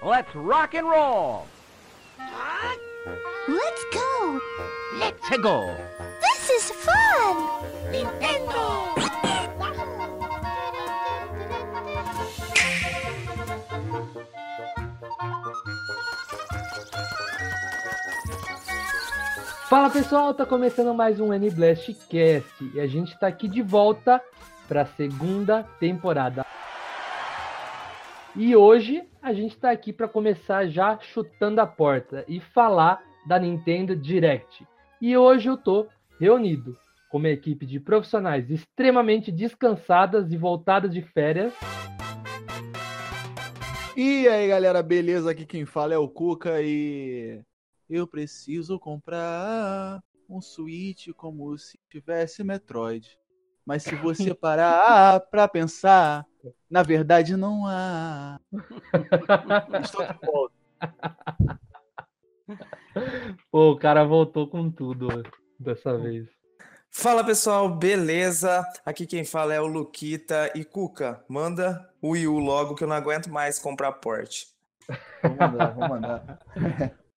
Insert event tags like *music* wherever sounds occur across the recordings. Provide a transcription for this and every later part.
Let's rock and roll. Let's go! Let's go. This is fun! Nintendo! Fala pessoal, tá começando mais um N-Blast Cast e a gente tá aqui de volta para a segunda temporada. E hoje a gente tá aqui para começar já chutando a porta e falar da Nintendo Direct. E hoje eu tô reunido com uma equipe de profissionais extremamente descansadas e voltadas de férias. E aí, galera, beleza? Aqui quem fala é o Cuca e eu preciso comprar um Switch como se tivesse Metroid. Mas se você *laughs* parar pra pensar, na verdade não há. *laughs* Estou de volta. Pô, o cara voltou com tudo dessa vez. Fala pessoal, beleza? Aqui quem fala é o Luquita e Cuca, manda o Wii U logo que eu não aguento mais comprar porte. Vou mandar, vou mandar. *laughs*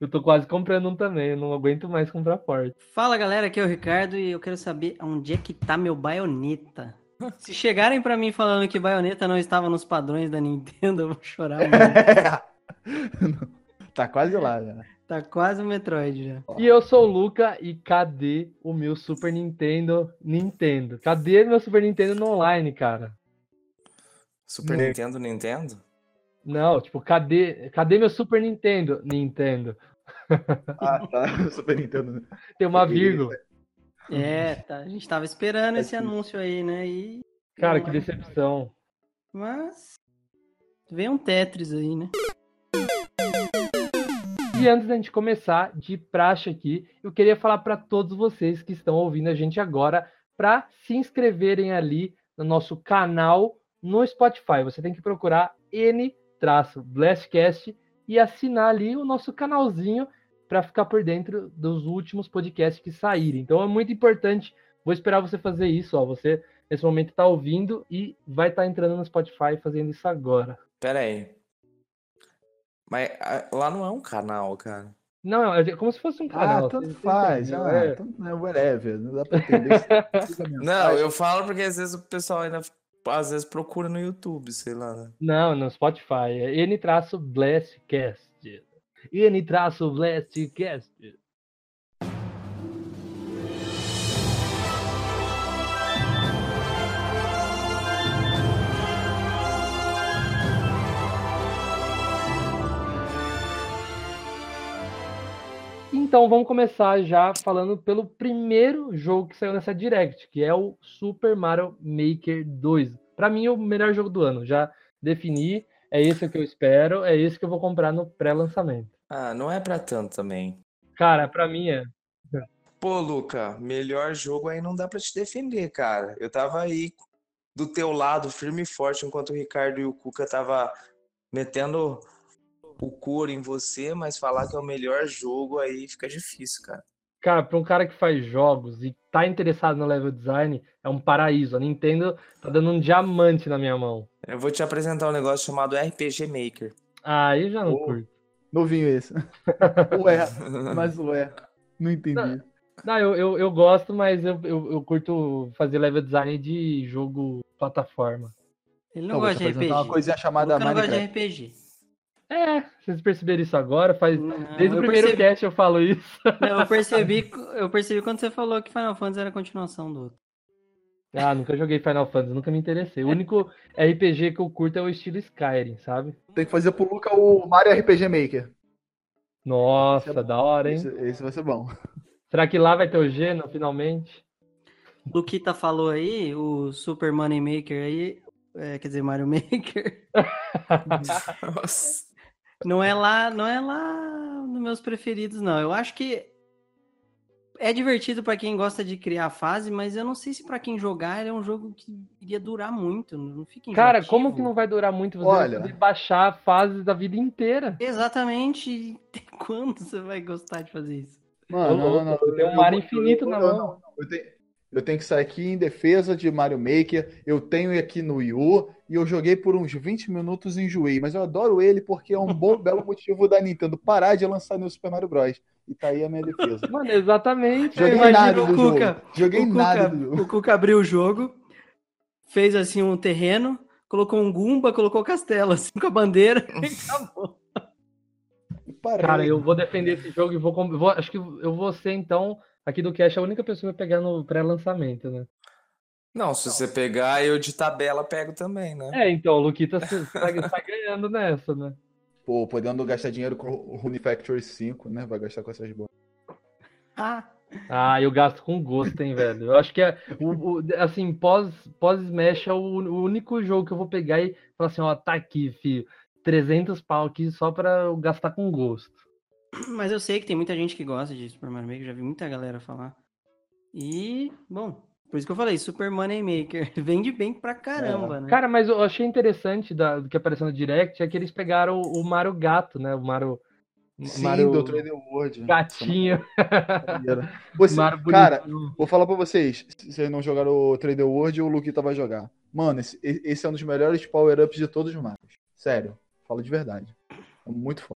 Eu tô quase comprando um também, eu não aguento mais comprar porta. Fala galera, aqui é o Ricardo e eu quero saber onde é que tá meu baioneta. Se chegarem pra mim falando que baioneta não estava nos padrões da Nintendo, eu vou chorar muito. *laughs* tá quase lá já. Tá quase o Metroid já. E eu sou o Luca e cadê o meu Super Nintendo Nintendo? Cadê meu Super Nintendo no online, cara? Super Não. Nintendo, Nintendo? Não, tipo, cadê, cadê meu Super Nintendo? Nintendo. Ah, tá. *laughs* Super Nintendo. Tem uma vírgula. É, tá, a gente tava esperando esse anúncio aí, né? E... Cara, que decepção. Mas. Vem um Tetris aí, né? E antes da gente começar, de praxe aqui, eu queria falar para todos vocês que estão ouvindo a gente agora para se inscreverem ali no nosso canal no Spotify. Você tem que procurar N-Blastcast e assinar ali o nosso canalzinho para ficar por dentro dos últimos podcasts que saírem. Então é muito importante. Vou esperar você fazer isso, ó. Você nesse momento está ouvindo e vai estar entrando no Spotify fazendo isso agora. Pera aí. Mas lá não é um canal, cara. Não, é como se fosse um canal. Ah, tanto faz. entendeu? Ah, É. tanto, é whatever. Não dá pra entender. *laughs* Não, eu falo porque às vezes o pessoal ainda às vezes procura no YouTube, sei lá, né? Não, no Spotify. É N-Blastcast. N-Blastcast. Então vamos começar já falando pelo primeiro jogo que saiu nessa Direct, que é o Super Mario Maker 2. Para mim, é o melhor jogo do ano. Já defini, é esse que eu espero, é esse que eu vou comprar no pré-lançamento. Ah, não é pra tanto também. Cara, para mim é. Pô, Luca, melhor jogo aí não dá pra te defender, cara. Eu tava aí do teu lado, firme e forte, enquanto o Ricardo e o Cuca tava metendo o couro em você, mas falar que é o melhor jogo aí fica difícil, cara. Cara, para um cara que faz jogos e tá interessado no level design, é um paraíso. A Nintendo tá dando um diamante na minha mão. Eu vou te apresentar um negócio chamado RPG Maker. Ah, aí já não Ô. curto. Novinho esse. *laughs* Ué, mas ué. Não entendi. Não, eu, eu, eu gosto, mas eu, eu, eu curto fazer level design de jogo plataforma. Ele não Então, gosta de RPG. uma chamada Luca não gosta de Minecraft. RPG. É, vocês perceberam isso agora? Faz... Não, Desde o primeiro percebi- cast eu falo isso. Não, eu *laughs* percebi, eu percebi quando você falou que Final Fantasy era a continuação do outro. Ah, nunca joguei Final Fantasy, nunca me interessei. O único RPG que eu curto é o estilo Skyrim, sabe? Tem que fazer pro Luca o Mario RPG Maker. Nossa, é da hora, hein? Esse, esse vai ser bom. Será que lá vai ter o Geno, finalmente? Luquita falou aí, o Super Money Maker aí, é, quer dizer, Mario Maker, *laughs* Nossa. Não é lá, não é lá nos meus preferidos, não. Eu acho que é divertido pra quem gosta de criar fase, mas eu não sei se pra quem jogar ele é um jogo que iria durar muito, não fica Cara, como que não vai durar muito? Você Olha. vai baixar fases da vida inteira. Exatamente. e *laughs* Até quando você vai gostar de fazer isso? Mano, louco, eu tenho um mar infinito na eu, mão. não, eu tenho, Eu tenho que sair aqui em defesa de Mario Maker. Eu tenho aqui no Wii U e eu joguei por uns 20 minutos e enjoei. Mas eu adoro ele porque é um bom, *laughs* belo motivo da Nintendo parar de lançar no Super Mario Bros. E tá aí a minha defesa. *laughs* Mano, exatamente. Joguei nada o do Cuca. jogo. Joguei o nada Cuca, do jogo. o Cuca abriu o jogo, fez assim um terreno, colocou um Gumba, colocou castelo assim com a bandeira *laughs* e acabou. E parei. Cara, eu vou defender esse jogo e vou, vou- Acho que eu vou ser, então, aqui do Cash, a única pessoa que vai pegar no pré-lançamento, né? Não, se você pegar, eu de tabela pego também, né? É, então, o Luquita se- sai, sai ganhando nessa, né? Pô, podendo gastar dinheiro com o Rune Factory 5, né? Vai gastar com essas boas. Ah, Ah, eu gasto com gosto, hein, velho. Eu acho que é, o, o- assim, pós, pós-Smash é o, o único jogo que eu vou pegar e falar assim, ó, tá aqui, filho. 300 pau aqui só pra eu gastar com gosto. Mas eu sei que tem muita gente que gosta de Super Mario Maker, já vi muita galera falar. E, bom, por isso que eu falei, Super Money Maker *laughs* vende bem pra caramba, né? Cara, mas eu achei interessante da- do que apareceu no Direct é que eles pegaram o, o Mario Gato, né? O Mario. o Sim, Mario do Trader World. Gatinho. Maneiro. Você, *laughs* Mario cara, vou falar pra vocês. Se vocês não jogaram o Trader World, o Luquita vai jogar. Mano, esse, esse é um dos melhores power-ups de todos os Marios. Sério. Falo de verdade. É muito foda.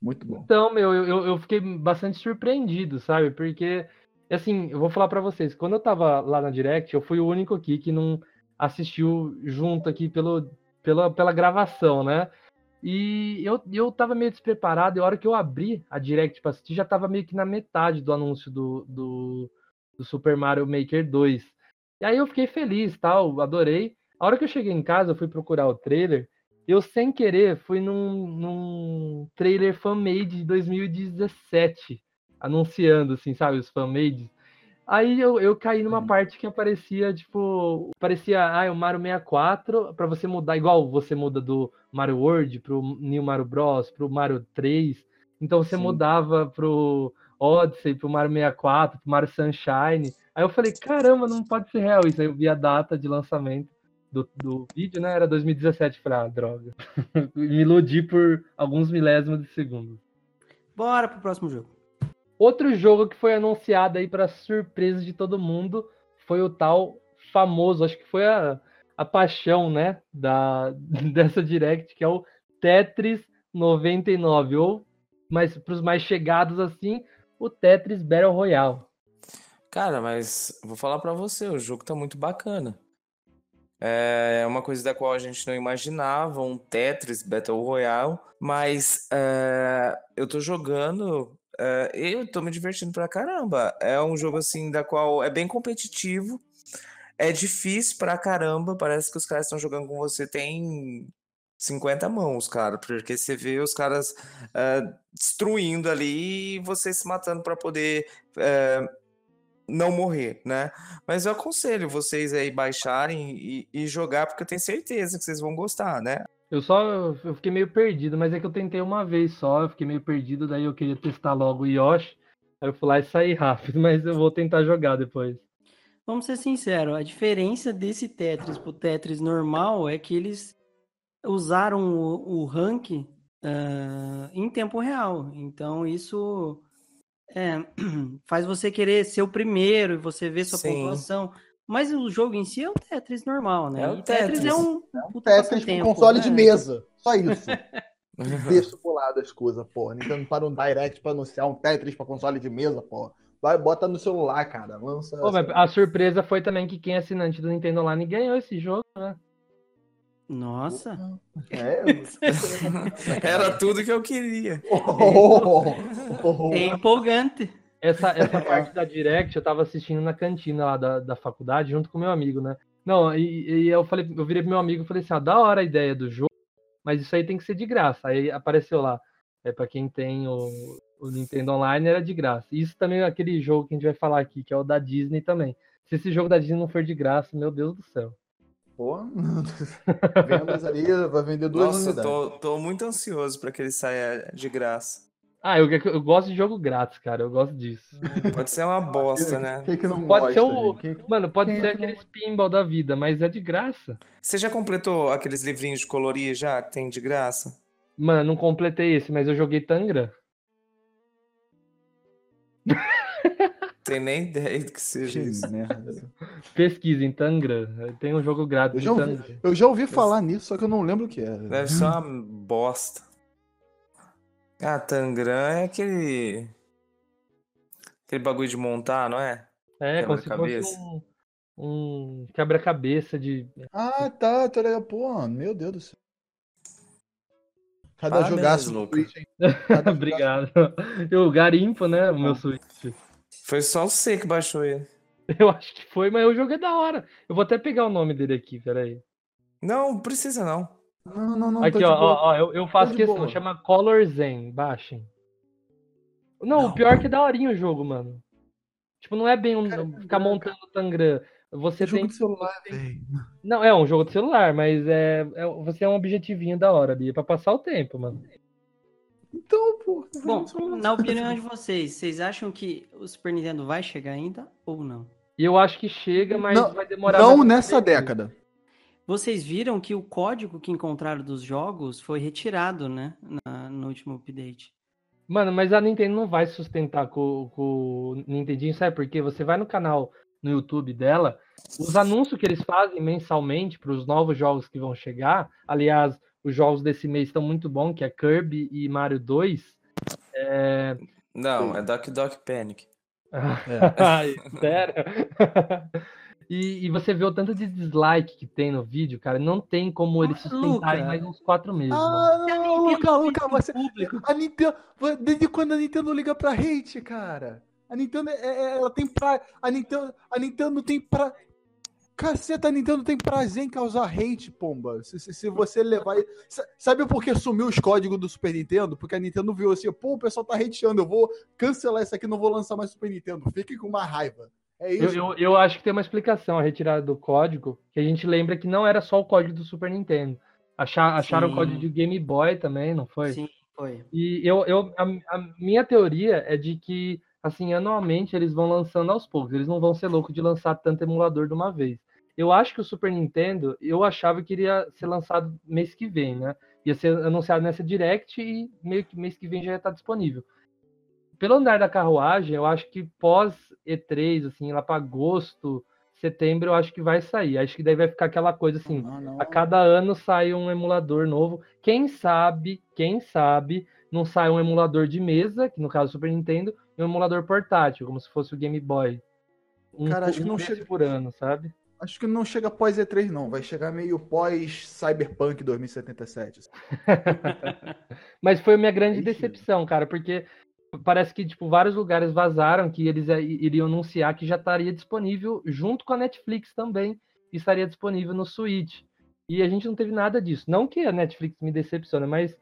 Muito bom. Então, meu, eu, eu- fiquei bastante surpreendido, sabe? Porque, assim, eu vou falar pra vocês, quando eu tava lá na Direct, eu fui o único aqui que não assistiu junto aqui pelo, pela, pela gravação, né? E eu, eu tava meio despreparado, e a hora que eu abri a Direct pra assistir, já tava meio que na metade do anúncio do, do, do Super Mario Maker 2. E aí eu fiquei feliz, tal, adorei. A hora que eu cheguei em casa, eu fui procurar o trailer, eu, sem querer, fui num, num trailer fan-made de 2017, anunciando, assim, sabe, os fan-mades. Aí eu, eu caí numa Uhum. parte que aparecia, tipo, parecia, ah, o Mario 64, pra você mudar, igual você muda do Mario World pro New Mario Bros, pro Mario 3. Então você Sim. mudava pro Odyssey, pro Mario 64, pro Mario Sunshine. Aí eu falei, caramba, não pode ser real isso. Aí eu vi a data de lançamento do, do vídeo, né? Era 2017. Falei, ah, droga. *laughs* Me iludi por alguns milésimos de segundo. Bora pro próximo jogo. Outro jogo que foi anunciado aí para surpresa de todo mundo foi o tal famoso, acho que foi a, a paixão, né, da, *laughs* dessa Direct, que é o Tetris 99, ou mas para os mais chegados assim, o Tetris Battle Royale. Cara, mas vou falar pra você, o jogo tá muito bacana. É uma coisa da qual a gente não imaginava, um Tetris Battle Royale, mas é, eu tô jogando, é, eu tô me divertindo pra caramba. É um jogo assim da qual é bem competitivo, é difícil pra caramba, parece que os caras estão jogando com você tem 50 mãos, cara, porque você vê os caras é, destruindo ali e você se matando pra poder não morrer, né? Mas eu aconselho vocês aí baixarem e, e jogar, porque eu tenho certeza que vocês vão gostar, né? Eu só eu fiquei meio perdido, mas é que eu tentei uma vez só, eu fiquei meio perdido, daí eu queria testar logo o Yoshi. Aí eu fui lá e saí rápido, *laughs* mas eu vou tentar jogar depois. Vamos ser sinceros, a diferença desse Tetris pro Tetris normal é que eles usaram o, o rank ah, em tempo real. Então isso é, *clears throat* faz você querer ser o primeiro e você ver sua Sim. pontuação. Mas o jogo em si é o Tetris normal, né? É o E Tetris é Tetris. um, puta Tetris com console de né? mesa. Só isso. *laughs* Deixa pro lado as coisas, porra. Nintendo para um direct pra anunciar um Tetris pra console de mesa, porra. Vai, bota no celular, cara. Lança. Pô, a surpresa foi também que quem é assinante do Nintendo Online ganhou esse jogo, né? Nossa, É. *laughs* Era tudo que eu queria. *laughs* Oh, é empolgante. Essa, essa parte da Direct eu tava assistindo na cantina lá da, da faculdade, junto com meu amigo, né? Não, e, e eu falei, eu virei pro meu amigo e falei assim, ah, da hora a ideia do jogo, mas isso aí tem que ser de graça. Aí apareceu lá, é para quem tem o, o Nintendo Online era de graça. Isso também é aquele jogo que a gente vai falar aqui, que é o da Disney também. Se esse jogo da Disney não for de graça, meu Deus do céu. Pô, *laughs* vendas ali, vai vender duas Nossa, unidades. tô, tô muito ansioso pra que ele saia de graça. Ah, eu, eu gosto de jogo grátis, cara, eu gosto disso. Pode ser uma bosta, né? Que não Pode ser gosta, o- gente? Quem- Mano, pode Quem é ser que não- aqueles pinball da vida, mas é de graça. Você já completou aqueles livrinhos de colorir já, que tem de graça? Mano, não completei esse, mas eu joguei Tangram. *laughs* tem nem ideia do que seja Que isso. merda. *laughs* Pesquisem, Tangram. Tem um jogo grátis Eu de já, ouvi, eu já ouvi falar nisso, só que eu não lembro o que era. Deve ser uma bosta. Ah, Tangram é aquele. Aquele bagulho de montar, não é? É, como se fosse um, um quebra-cabeça de. Ah, tá, tá legal. Pô, meu Deus do céu. Cada Parabéns, jogaço hein? Cada *laughs* Obrigado. Eu garimpo, né? O meu Switch. Foi só você que baixou ele. *laughs* Eu acho que foi, mas o jogo é da hora. Eu vou até pegar o nome dele aqui, peraí. Não, não precisa não. Não, não, não. Aqui, ó, ó, ó, eu, eu faço questão, boa. chama Color Zen, baixem. Não, Não. o pior é que é daorinha o jogo, mano. Tipo, não é bem um, Cara, ficar montando Tangram. Você É jogo tem. de celular. Não, é um jogo de celular, mas é, é você é um objetivinho da hora, Bia, pra passar o tempo, mano. Então, pô. Bom, na opinião de vocês, vocês acham que o Super Nintendo vai chegar ainda ou não? Eu acho que chega, mas Não- vai demorar. Não nessa tempo. década. Vocês viram que o código que encontraram dos jogos foi retirado, né? na- no último update. Mano, mas a Nintendo não vai sustentar com, com o Nintendinho, sabe por quê? Você vai no canal no YouTube dela, os anúncios que eles fazem mensalmente para os novos jogos que vão chegar, aliás, os jogos desse mês estão muito bons, que é Kirby e Mario 2. É... Não, é Doc Doc Panic. *laughs* *laughs* Ai, sério? *laughs* e, e você vê o tanto de dislike que tem no vídeo, cara, não tem como eles Ah, sustentarem Luca. mais uns quatro meses. mano. Ah, não, Luca, Luca, você. Público. A Nintendo. Desde quando a Nintendo liga pra hate, cara? A Nintendo, é, é- ela tem pra. A Nintendo, a Nintendo tem pra. Caceta, a Nintendo tem prazer em causar hate, pomba. Se, se, se você levar. Sa- Sabe por que sumiu os códigos do Super Nintendo? Porque a Nintendo viu assim, pô, o pessoal tá hateando, eu vou cancelar isso aqui, não vou lançar mais Super Nintendo. Fiquem com uma raiva. É Eu, isso. eu, eu acho que tem uma explicação a retirada do código, que a gente lembra que não era só o código do Super Nintendo. Achar, acharam o Sim. código de Game Boy também, não foi? Sim, foi. E eu, eu, a, a minha teoria é de que, assim, anualmente eles vão lançando aos poucos. Eles não vão ser loucos de lançar tanto emulador de uma vez. Eu acho que o Super Nintendo, eu achava que iria ser lançado mês que vem, né? Ia ser anunciado nessa Direct e meio que mês que vem já ia estar disponível. Pelo andar da carruagem, eu acho que pós E3, assim, lá para agosto, setembro, eu acho que vai sair. Acho que daí vai ficar aquela coisa assim, Não, não. a cada ano sai um emulador novo. Quem sabe, quem sabe, não sai um emulador de mesa, que no caso é o Super Nintendo, e um emulador portátil, como se fosse o Game Boy. Um, Cara, acho que um não desse chega- por ano, sabe? Acho que não chega pós E3, não. Vai chegar meio pós Cyberpunk 2077. *laughs* Mas foi minha grande decepção, cara, porque parece que tipo vários lugares vazaram que eles eh, iriam anunciar que já estaria disponível junto com a Netflix também, e estaria disponível no Switch. E a gente não teve nada disso. Não que a Netflix me decepcione, mas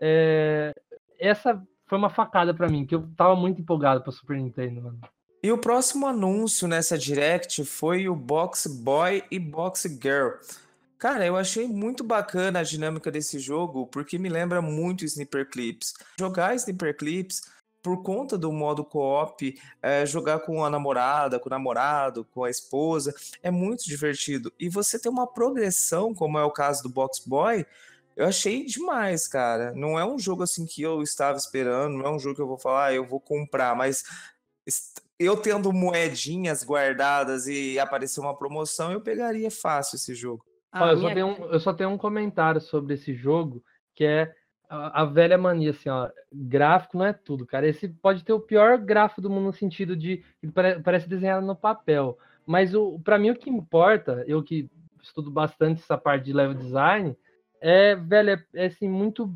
eh, essa foi uma facada pra mim, que eu tava muito empolgado pra Super Nintendo, mano. E o próximo anúncio nessa Direct foi o Box Boy e Box Girl. Cara, eu achei muito bacana a dinâmica desse jogo, porque me lembra muito Sniper Clips. Jogar Sniper Clips, por conta do modo co-op, é, jogar com a namorada, com o namorado, com a esposa, é muito divertido. E você tem uma progressão, como é o caso do Box Boy, eu achei demais, cara. Não é um jogo assim que eu estava esperando, não é um jogo que eu vou falar, ah, eu vou comprar, mas eu tendo moedinhas guardadas e aparecer uma promoção, eu pegaria fácil esse jogo. Olha, eu, só tenho um, eu só tenho um comentário sobre esse jogo, que é a, a velha mania, assim, ó, gráfico não é tudo, cara. Esse pode ter o pior gráfico do mundo no sentido de parece desenhado no papel. Mas o para mim o que importa, eu que estudo bastante essa parte de level design, é, velho, é, é, assim, muito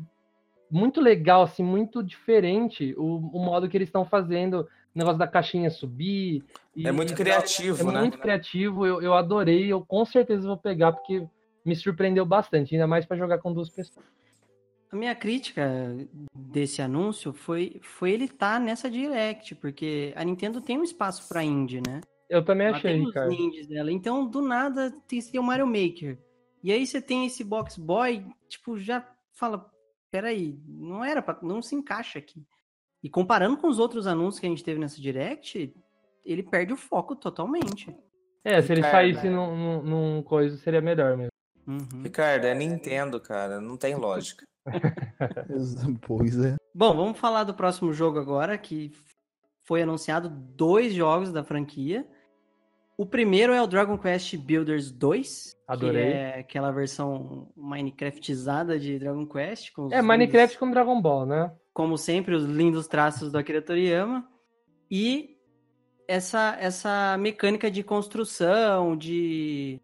muito legal, assim, muito diferente o, o modo que eles estão fazendo negócio da caixinha subir. e É muito é criativo, né? muito criativo, eu, eu adorei, eu com certeza vou pegar, porque me surpreendeu bastante, ainda mais para jogar com duas pessoas. A minha crítica desse anúncio foi, foi ele estar nessa Direct, porque a Nintendo tem um espaço para indie, né? Eu também Ela achei, tem os Ricardo. indies dela. Então, do nada, tem tem o Mario Maker. E aí você tem esse Box Boy, tipo, já fala, peraí, não era pra, não se encaixa aqui. E comparando com os outros anúncios que a gente teve nessa Direct, ele perde o foco totalmente. É, se ele Ricardo, saísse num, num, num coisa, seria melhor mesmo. Uhum. Ricardo, é Nintendo, cara, não tem lógica. *laughs* *laughs* Pois é. Bom, vamos falar do próximo jogo agora, que foi anunciado dois jogos da franquia. O primeiro é o Dragon Quest Builders 2. Adorei. Que é aquela versão Minecraftizada de Dragon Quest. É Minecraft com Dragon Ball, né? Como sempre, os lindos traços do Akira Toriyama. E essa, essa mecânica de construção, de,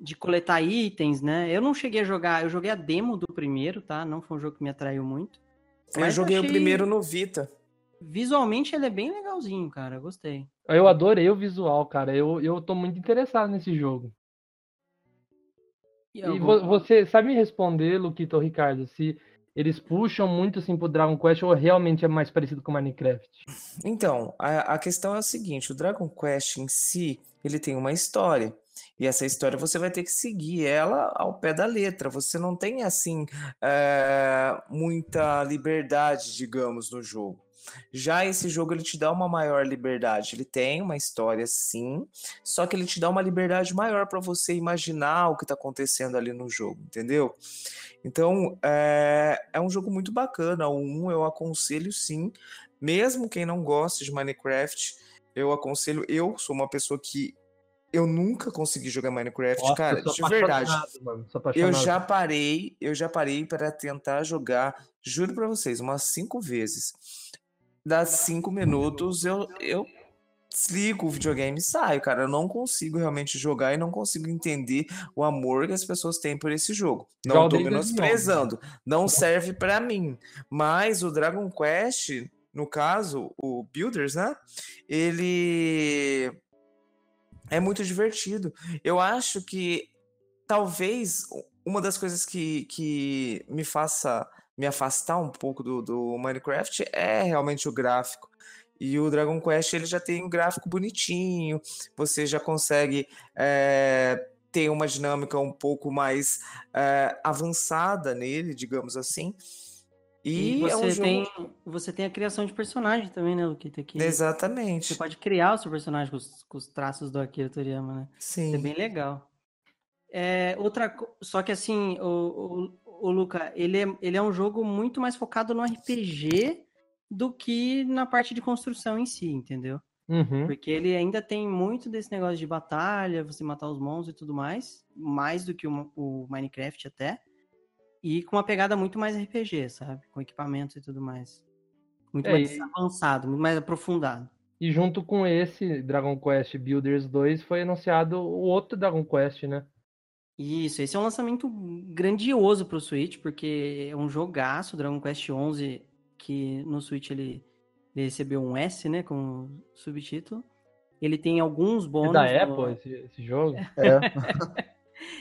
de coletar itens, né? Eu não cheguei a jogar, eu joguei a demo do primeiro, tá? Não foi um jogo que me atraiu muito. Eu Mas joguei o achei- primeiro no Vita. Visualmente ele é bem legalzinho, cara. Gostei. Eu adorei o visual, cara. Eu, eu tô muito interessado nesse jogo. E E vou- vo- você sabe me responder, Luquito ou Ricardo, se eles puxam muito assim pro Dragon Quest ou realmente é mais parecido com Minecraft? Então, a, a questão é o seguinte: o Dragon Quest em si, ele tem uma história. E essa história você vai ter que seguir ela ao pé da letra. Você não tem, assim, eh, muita liberdade, digamos, no jogo. Já esse jogo, ele te dá uma maior liberdade. Ele tem uma história, sim, só que ele te dá uma liberdade maior para você imaginar o que está acontecendo ali no jogo, entendeu? Então, é, é um jogo muito bacana. O 1 eu aconselho sim, mesmo quem não gosta de Minecraft, eu aconselho. Eu sou uma pessoa que eu nunca consegui jogar Minecraft, Nossa, cara, de verdade. mano. Eu já parei, eu já parei para tentar jogar, juro pra vocês, umas cinco vezes. Das cinco minutos eu, eu desligo o videogame e saio, cara. Eu não consigo realmente jogar e não consigo entender o amor que as pessoas têm por esse jogo. Não tô Joguei desde menosprezando, não serve pra mim. Mas o Dragon Quest, no caso, o Builders, né? Ele é muito divertido. Eu acho que talvez uma das coisas que, que me faça me afastar um pouco do, do Minecraft é realmente o gráfico. E o Dragon Quest ele já tem um gráfico bonitinho, você já consegue eh, ter uma dinâmica um pouco mais eh, avançada nele, digamos assim. E, E, é um você, jogo. tem, você tem a criação de personagem também, né, Luquita? Que Exatamente. Você pode criar o seu personagem com os, com os traços do Akira Toriyama, né? Isso é Sim. bem legal. É, outra, só que assim, o, o, o Luca, ele é, ele é um jogo muito mais focado no RPG do que na parte de construção em si, entendeu? Uhum. Porque ele ainda tem muito desse negócio de batalha, você matar os monstros e tudo mais, mais do que o, o Minecraft até, e com uma pegada muito mais RPG, sabe? Com equipamentos e tudo mais. Muito É, mais e- avançado, muito mais aprofundado. E junto com esse Dragon Quest Builders 2 foi anunciado o outro Dragon Quest, né? Isso, esse é um lançamento grandioso pro Switch, porque é um jogaço, Dragon Quest 11, que no Switch ele, ele recebeu um S, né, como subtítulo. Ele tem alguns É bônus. da no- Apple esse, esse jogo? É.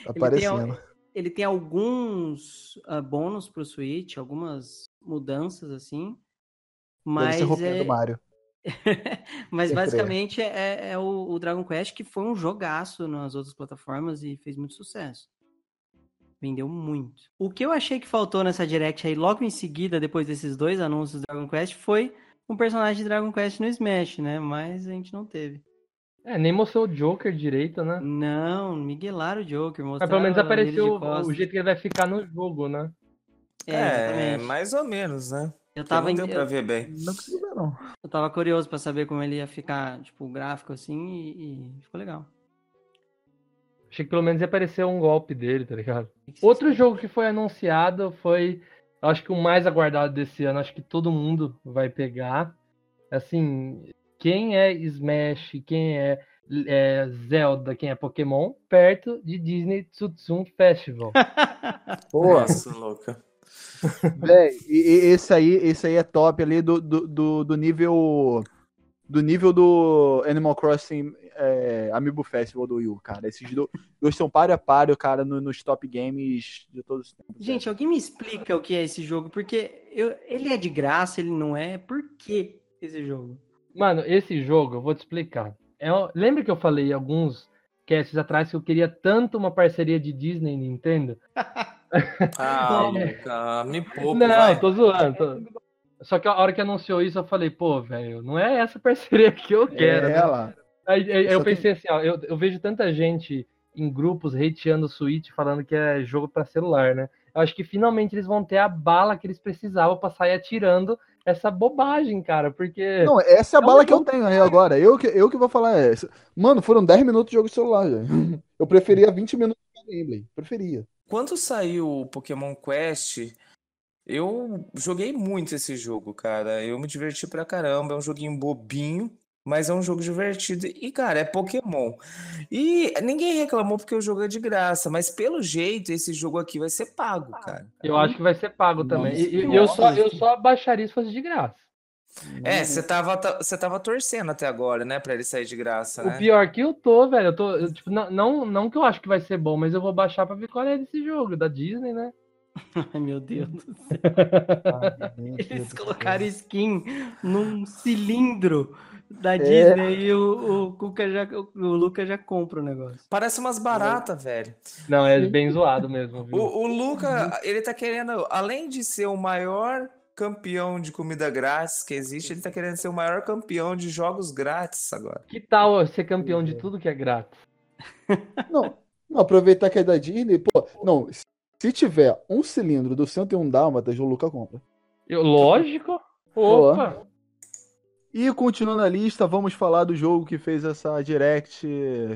tá *laughs* Ele tem, aparecendo. ele tem alguns ah, bônus pro Switch, algumas mudanças assim. Deve Mas, ser roupinha é, do Mario. *laughs* mas Sem basicamente é, é o, o Dragon Quest que foi um jogaço nas outras plataformas e fez muito sucesso. Vendeu muito. O que eu achei que faltou nessa Direct aí, logo em seguida, depois desses dois anúncios do Dragon Quest, foi um personagem de Dragon Quest no Smash, né? Mas a gente não teve. É, nem mostrou o Joker direito, né? Não, miguelaram o Joker, Mas pelo menos apareceu o- o jeito que ele vai ficar no jogo, né? É, É, mais ou menos, né? Eu tava, não em- deu pra ver bem. Não ver, não. eu tava curioso pra saber como ele ia ficar, tipo, o gráfico assim, e, e ficou legal. Achei que pelo menos ia aparecer um golpe dele, tá ligado? Outro jogo que foi anunciado foi, acho que o mais aguardado desse ano, acho que todo mundo vai pegar. Assim, quem é Smash, quem é, é Zelda, quem é Pokémon, perto de Disney Tsutsum Festival. Pô, *laughs* *laughs* Nossa, louca. Véi, e, e esse aí, esse aí é top ali do, do, do, do nível. Do nível do Animal Crossing é, Amiibo Festival do Wii U, cara. Esses do- dois são páreo a páreo, cara, no- nos top games de todos os tempos. Gente, alguém me explica o que é esse jogo? Porque eu, ele é de graça, ele não é. Por que esse jogo? Mano, esse jogo, eu vou te explicar. É, lembra que eu falei alguns casts atrás que eu queria tanto uma parceria de Disney e Nintendo? *laughs* Ah, É. Luca, me poupa, não, vai. tô zoando. tô- Só que a hora que anunciou isso, eu falei, pô, velho, não é essa parceria que eu quero. é, né? ela. Aí, aí eu pensei assim, ó, eu, eu vejo tanta gente em grupos hateando o Switch, falando que é jogo pra celular, né? Eu acho que finalmente eles vão ter a bala que eles precisavam pra sair atirando essa bobagem, cara, porque. Não, essa é a É bala que eu tenho aí agora. Eu que, eu que vou falar é. essa. Mano, foram 10 minutos de jogo de celular já. *laughs* Eu preferia 20 minutos de gameplay. Preferia. Quando saiu o Pokémon Quest, eu joguei muito esse jogo, cara. Eu me diverti pra caramba. É um joguinho bobinho, mas é um jogo divertido. E, cara, é Pokémon. E ninguém reclamou porque o jogo é de graça, mas pelo jeito esse jogo aqui vai ser pago, cara. Eu acho que vai ser pago também. Nossa, E- e eu, só, eu só baixaria se fosse de graça. É, você tava, ta- você tava torcendo até agora, né, pra ele sair de graça, O né? pior que eu tô, velho. Eu tô, eu, tipo, não, não, não que eu acho que vai ser bom, mas eu vou baixar pra ver qual é desse jogo, da Disney, né? Ai, *laughs* meu Deus do céu. *laughs* Deus Eles do colocaram skin num cilindro da É. Disney e o, o, Cuca já, o Lucas já compra o negócio. Parece umas baratas, velho. Não, é bem zoado mesmo, viu? O, o Luca, ele tá querendo, além de ser o maior campeão de comida grátis que existe, ele tá querendo ser o maior campeão de jogos grátis agora. Que tal ser campeão de tudo que é grátis? *laughs* Não, não, aproveitar que é da Disney, pô. Não, se tiver um cilindro do 101 Dálmatas, o Luca compra. Eu, lógico. Opa! E continuando a lista, vamos falar do jogo que fez essa Direct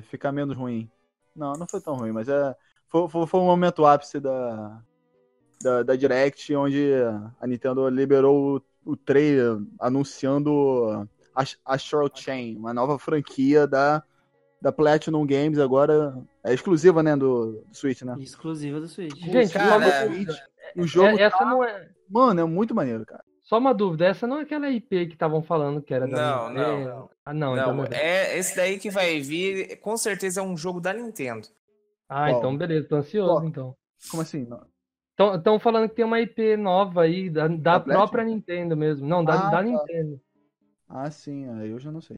ficar menos ruim. Não, não foi tão ruim, mas é, foi, foi, foi um momento ápice da, da, da Direct, onde a Nintendo liberou o, o trailer anunciando a, a Short Chain, uma nova franquia da, da Platinum Games, agora é exclusiva, né, do, do Switch, né? Exclusiva do Switch. Gente, Cara, é-. O jogo, É- essa não é. mano, é muito maneiro, cara. Só uma dúvida, essa não é aquela IP que estavam falando que era da Não, Nintendo? não. Ah, não, então Não, beleza. é esse daí que vai vir, com certeza é um jogo da Nintendo. Ah, Qual? então beleza, tô ansioso então. Como assim? Não. Estão falando que tem uma IP nova aí, da, da própria Nintendo mesmo. Não, da, Ah, da tá. Nintendo. Ah, sim, aí eu já não sei.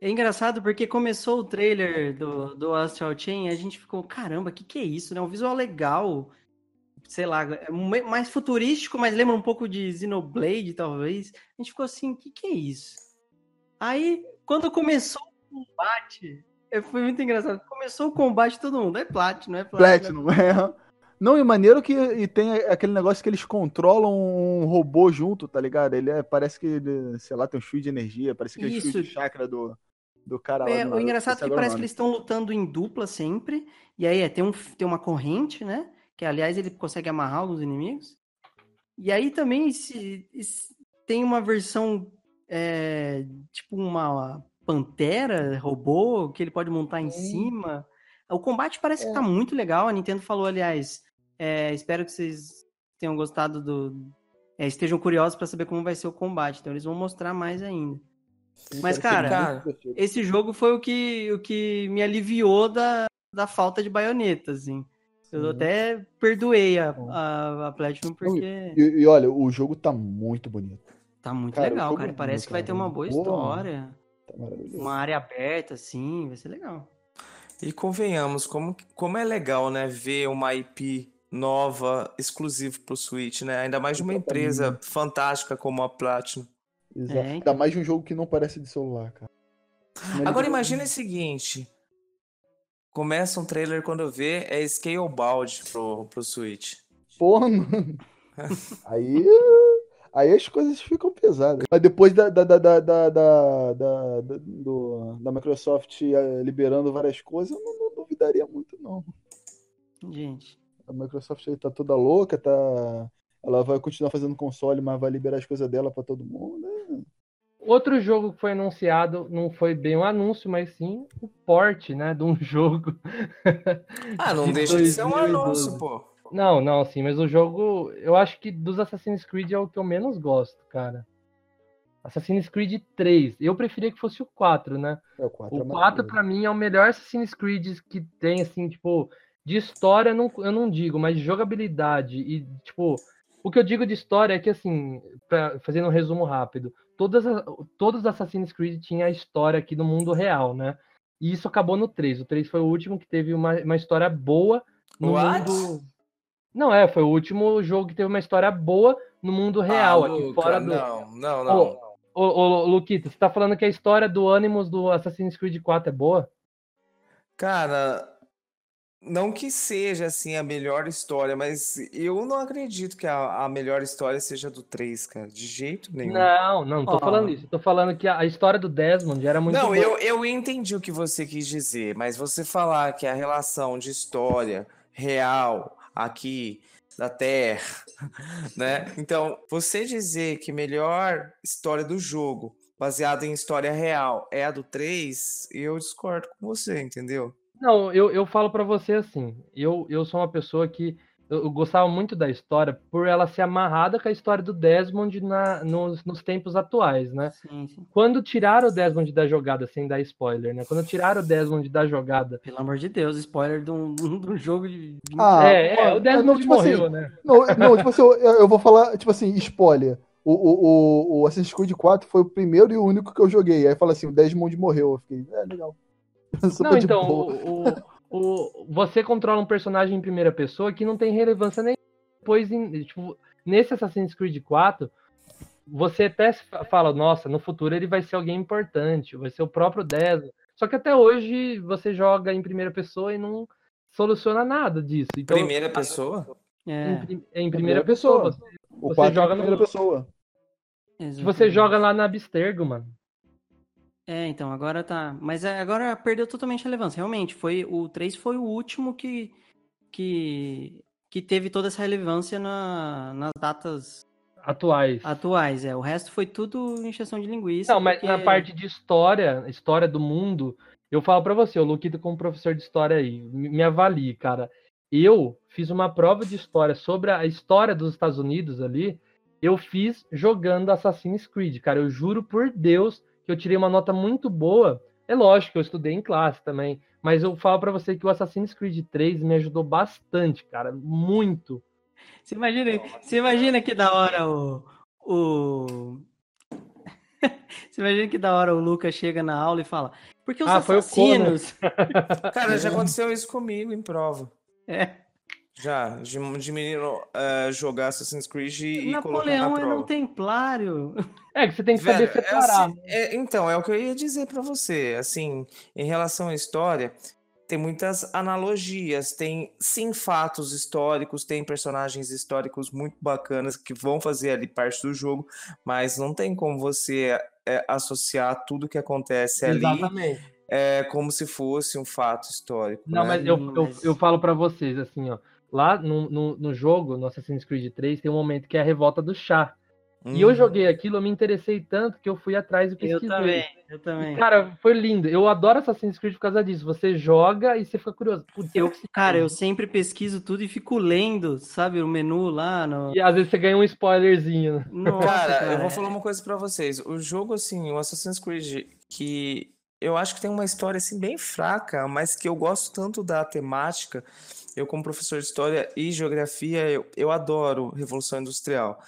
É engraçado porque começou o trailer do, do Astral Chain e a gente ficou, caramba, o que, que é isso, né? Um visual legal, sei lá, é mais futurístico, mas lembra um pouco de Xenoblade, talvez. A gente ficou assim, o que, que é isso? Aí, quando começou o combate, é, foi muito engraçado. Começou o combate, todo mundo, é Platinum, é Platinum. Platinum, *laughs* é. Não, e maneiro que e tem aquele negócio que eles controlam um robô junto, tá ligado? Ele é, parece que, ele, sei lá, tem um fio de energia, parece que é fio de chakra do, do cara lá. É, do- o engraçado é que parece que eles estão lutando em dupla sempre. E aí é, tem, um, tem uma corrente, né? Que aliás ele consegue amarrar alguns inimigos. E aí também esse- tem uma versão é, tipo uma pantera robô que ele pode montar em cima. O combate parece que É. tá muito legal. A Nintendo falou, aliás, é, espero que vocês tenham gostado do. é, estejam curiosos para saber como vai ser o combate. Então eles vão mostrar mais ainda. Sim, Mas, cara. Esse jogo foi o que, o que me aliviou da, da falta de baioneta, assim. Eu Sim. até perdoei a, a, a Platinum porque E, e olha, o jogo tá muito bonito. tá muito cara, legal, jogo cara. é Parece muito que vai ter uma boa história, Tá maravilhoso. uma área aberta, assim, vai ser legal. E convenhamos, como, como é legal, né, ver uma IP nova, exclusiva pro Switch, né? Ainda mais de uma empresa fantástica como a Platinum. Exato. É, Ainda então. mais de um jogo que não parece de celular, cara. Senão Agora imagina o seguinte, começa um trailer quando vê, é Scalebound pro, pro Switch. Porra, mano. *laughs* Aí, aí as coisas ficam pesadas. Mas depois da, da, da, da, da, da, da- da- do- da Microsoft eh, liberando várias coisas, eu não, não duvidaria muito, não. Gente, A Microsoft aí tá toda louca, tá. Ela vai continuar fazendo console, mas vai liberar as coisas dela pra todo mundo. né? Outro jogo que foi anunciado, não foi bem um anúncio, mas sim o port, né, de um *laughs* jogo. Ah, não De deixa de ser um 2012. anúncio, pô. Não, não, sim, mas o jogo, eu acho que dos Assassin's Creed é o que eu menos gosto, cara. Assassin's Creed 3. Eu preferia que fosse o 4, né? É, o 4 é O 4 maravilhoso. pra mim é o melhor Assassin's Creed que tem, assim, tipo, de história eu não, eu não digo, mas de jogabilidade e, tipo, o que eu digo de história é que, assim, pra, fazendo um resumo rápido, todas, as- todos os Assassin's Creed tinham a história aqui do mundo real, né? E isso acabou no 3. O 3 foi o último que teve uma, uma história boa no What? mundo. Não, é, foi o último jogo que teve uma história boa no mundo real, Ah, aqui Luca, fora do. Não, não, não. Ô, ô, Luquita, você tá falando que a história do Animus do Assassin's Creed 4 é boa? Cara, não que seja assim a melhor história, mas eu não acredito que a, a melhor história seja do 3, cara, de jeito nenhum. Não, não, não tô falando isso. Tô falando que a, a história do Desmond era muito Não, boa. eu, eu entendi o que você quis dizer, mas você falar que a relação de história real aqui da Terra, *laughs* né? Então, você dizer que melhor história do jogo, baseada em história real, é a do 3, eu discordo com você, entendeu? Não, eu, eu falo pra você assim, eu, eu sou uma pessoa que eu, gostava muito da história por ela ser amarrada com a história do Desmond na, nos, nos tempos atuais, né? Sim, sim. Quando tiraram o Desmond da jogada, sem dar spoiler, né? Quando tiraram o Desmond da jogada. Pelo amor de Deus, spoiler de um, *laughs* de um jogo de. Ah, é, é, o Desmond não, tipo morreu, assim, né? Não, não tipo assim, eu, eu vou falar, tipo assim, spoiler. O, o, o, o Assassin's Creed 4 foi o primeiro e o único que eu joguei. Aí fala assim, o Desmond morreu. Eu fiquei, é, legal. *laughs* Não, então, o- o- você controla um personagem em primeira pessoa que não tem relevância nem depois, em- tipo, nesse Assassin's Creed 4, você até fala, nossa, no futuro ele vai ser alguém importante, vai ser o próprio Desmond. Só que até hoje você joga em primeira pessoa e não soluciona nada disso. Então, Primeira pessoa? em, É, prim- em primeira pessoa. Você, O você 4 é joga a primeira no- pessoa. você exatamente. joga lá na Abstergo, mano. É, então, agora tá. Mas é, agora perdeu totalmente a relevância. Realmente, foi o 3 foi o último que, que, que teve toda essa relevância na- nas datas Atuais. atuais. É. O resto foi tudo encheção de linguiça. Não, mas porque- na parte de história, história do mundo, eu falo pra você, o Luquito como professor de história aí, me avalie, cara. Eu fiz uma prova de história sobre a história dos Estados Unidos ali, eu fiz jogando Assassin's Creed, cara. Eu juro por Deus que eu tirei uma nota muito boa. É lógico que eu estudei em classe também, mas eu falo pra você que o Assassin's Creed 3 me ajudou bastante, cara, muito. Você imagina, você imagina que da hora o. o... *laughs* você imagina que da hora o Lucas chega na aula e fala. Porque os Ah, foi o Conan." assassinos. *laughs* Cara, já *laughs* aconteceu isso comigo em prova. É, Já, de, de menino eh, jogar Assassin's Creed e, e colocar na Napoleão era prova. um templário. É que você tem que saber Velho, é separar. assim, é, então, é o que eu ia dizer pra você. Assim, em relação à história, tem muitas analogias, tem sim fatos históricos, tem personagens históricos muito bacanas que vão fazer ali parte do jogo, mas não tem como você é, associar tudo que acontece ali Exatamente. é, como se fosse um fato histórico. Não, né? mas eu, eu, mas- eu falo pra vocês, assim, ó. Lá no, no, no jogo, no Assassin's Creed 3, tem um momento que é a revolta do chá. E eu Hum. joguei aquilo, eu me interessei tanto que eu fui atrás e Eu pesquisei. também, eu E, também. cara, foi lindo. Eu adoro Assassin's Creed por causa disso. Você joga e você fica curioso. Putz, Eu, que cara, eu jogo- sempre pesquiso tudo e fico lendo, sabe, o menu lá no. E às vezes você ganha um spoilerzinho. né? Nossa, Cara, cara, eu vou é- falar uma coisa pra vocês. O jogo, assim, o Assassin's Creed, que eu acho que tem uma história, assim, bem fraca, mas que eu gosto tanto da temática. Eu, como professor de História e Geografia, eu, eu adoro Revolução Industrial.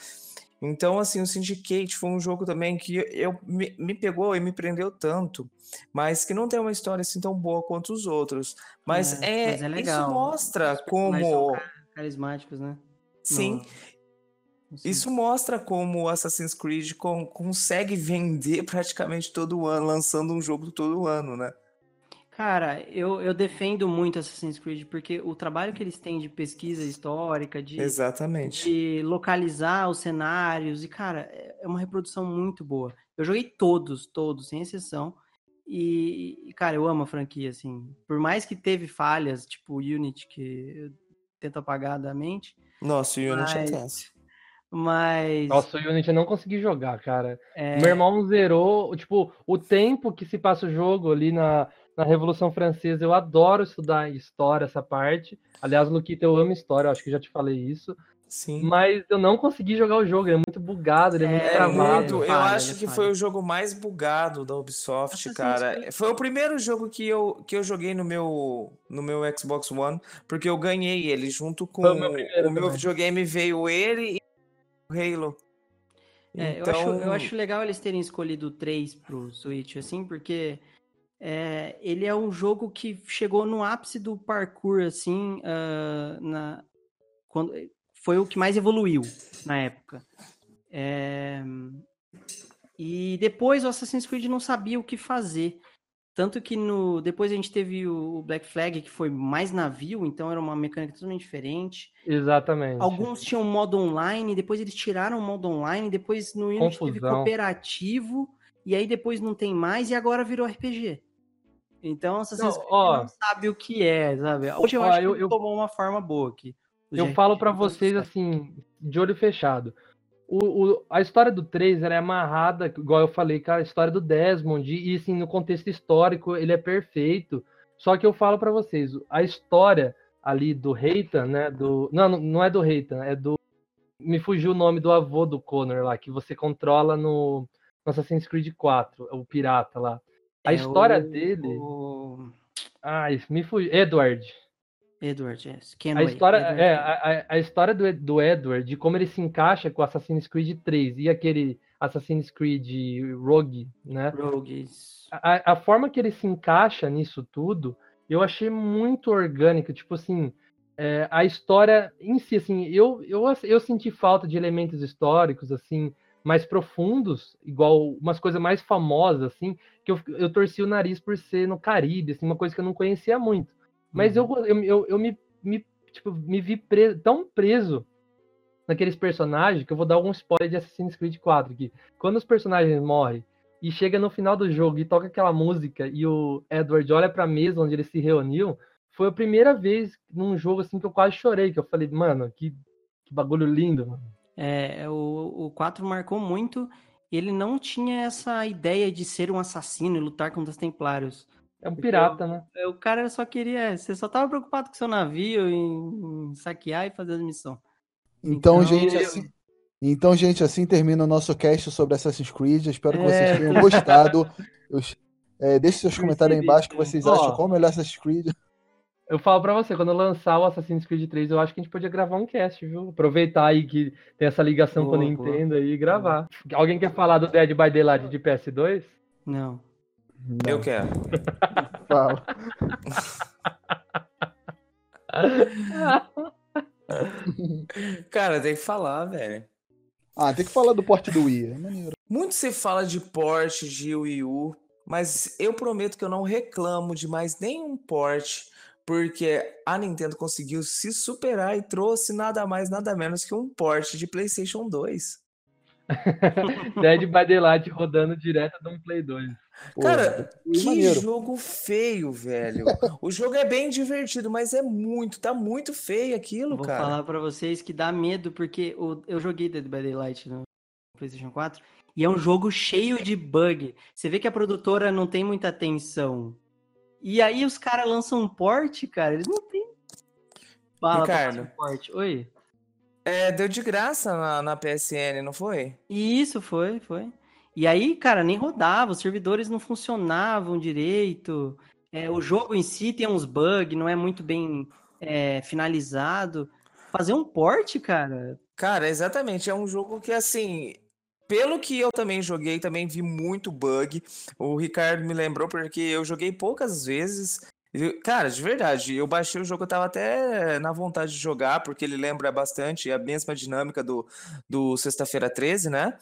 Então, assim, o Syndicate foi um jogo também que eu, me, me pegou e me prendeu tanto, mas que não tem uma história, assim, tão boa quanto os outros. Mas É, é, mas é isso legal. mostra Os personagens são como... ca- carismáticos, né? Sim, No- isso mostra como o Assassin's Creed con- consegue vender praticamente todo ano, lançando um jogo todo ano, né? Cara, eu, eu defendo muito Assassin's Creed porque o trabalho que eles têm de pesquisa histórica, de, Exatamente. de localizar os cenários, e, cara, é é uma reprodução muito boa. Eu joguei todos, todos, sem exceção. E, cara, eu amo a franquia, assim. Por mais que teve falhas, tipo o Unity, que eu tento apagar da mente, Nossa, o Unity é Mas- tenso. mas. Nossa, o Unity eu não consegui jogar, cara. é, Meu irmão zerou, tipo, o tempo que se passa o jogo ali na, na Revolução Francesa. Eu adoro estudar história, essa parte. Aliás, Luquita, eu amo história, eu acho que já te falei isso. Sim. Mas eu não consegui jogar o jogo, ele é muito bugado, ele é, muito É, É travado. muito, eu falha, acho ele que foi o jogo mais bugado da Ubisoft, Assassin's cara. Creed. Foi o primeiro jogo que eu, que eu joguei no meu, no meu Xbox One, porque eu ganhei ele junto com meu primeiro o meu videogame veio ele e o Halo. É, eu, Então, acho, eu acho legal eles terem escolhido o 3 pro Switch, assim, porque é, ele é um jogo que chegou no ápice do parkour, assim, ah, na, quando, foi o que mais evoluiu na época. É, e depois o Assassin's Creed não sabia o que fazer. Tanto que no depois a gente teve o Black Flag, que foi mais navio, então era uma mecânica totalmente diferente. Exatamente. Alguns tinham modo online, depois eles tiraram o modo online, depois no Unity teve cooperativo, e aí depois não tem mais, e agora virou RPG. Então, Assassin's Não, Creed ó. não sabe o que é, sabe? Hoje eu Ó, acho eu- que ele eu- tomou uma forma boa aqui. Eu falo dão vocês assim, de olho fechado. O, o- a história do 3 ela é amarrada, igual eu falei, com a história do Desmond, e assim, no contexto histórico ele é perfeito. Só que eu falo pra vocês, a história ali do Reitan, né? Do, não, não- não é do Reitan, é do. Me fugiu o nome do avô do Connor lá, que você controla no, no Assassin's Creed 4, o pirata lá. A É história o- dele. o Ai, me fugiu. Edward. Edward, yes. A Kenway, história, Edward é, a, a- a história do, do Edward, de como ele se encaixa com Assassin's Creed 3 e aquele Assassin's Creed Rogue, né? Rogues. A, a forma que ele se encaixa nisso tudo, eu achei muito orgânico. Tipo assim, é, a história em si, assim, eu, eu, eu senti falta de elementos históricos, assim, mais profundos, igual umas coisas mais famosas, assim, que eu, eu torci o nariz por ser no Caribe, assim, uma coisa que eu não conhecia muito. Mas eu, eu, eu, eu me, me, tipo, me vi preso, tão preso naqueles personagens que eu vou dar algum spoiler de Assassin's Creed 4 aqui. Quando os personagens morrem e chega no final do jogo e toca aquela música e o Edward olha pra mesa onde eles se reuniam, foi a primeira vez num jogo assim que eu quase chorei, que eu falei, mano, que, que bagulho lindo, mano. É, o, o 4 marcou muito. Ele não tinha essa ideia de ser um assassino e lutar contra os templários. É um pirata, né? É, O cara só queria. Você só tava preocupado com seu navio, em, em saquear e fazer as missões. Então, Então, gente, eu- assim. Então, gente, assim termina o nosso cast sobre Assassin's Creed. Espero que É. vocês tenham gostado. Eu- *laughs* é, deixe seus comentários aí embaixo que vocês Ó. acham qual o melhor Assassin's Creed. Eu falo pra você, quando eu lançar o Assassin's Creed 3, eu acho que a gente podia gravar um cast, viu? Aproveitar aí que tem essa ligação com a Boa, boa. Nintendo aí e gravar. Alguém quer falar do Dead by Daylight de PS2? Não. Eu quero. *laughs* Fala. *laughs* Cara, tem que falar, velho. Ah, tem que falar do porte do Wii. É maneiro. Muito se fala de porte de Wii U, mas eu prometo que eu não reclamo de mais nenhum porte, porque a Nintendo conseguiu se superar e trouxe nada mais, nada menos que um porte de PlayStation 2. *laughs* Dead by Daylight rodando direto de um Play 2. Pô, Cara, Wii que maneiro. jogo feio, velho. O jogo é bem divertido, mas é muito, tá muito feio aquilo, Vou cara. falar pra vocês que dá medo, porque o- eu joguei Dead by Daylight no PlayStation 4 e é um jogo cheio de bug. Você vê que a produtora não tem muita atenção. E aí os caras lançam um porte, cara, eles não têm bala pra fazer Ricardo. um porte. Oi? É, deu de graça na, na PSN, não foi? E Isso, foi, foi. E aí, cara, nem rodava, os servidores não funcionavam direito. É, o jogo em si tem uns bugs, não é muito bem é, finalizado. Fazer um porte, cara, Cara, exatamente. É um jogo que, assim, pelo que eu também joguei, também vi muito bug. O Ricardo me lembrou porque eu joguei poucas vezes. Cara, de verdade, eu baixei o jogo, eu tava até na vontade de jogar, porque ele lembra bastante a mesma dinâmica do, do Sexta-feira 13, né?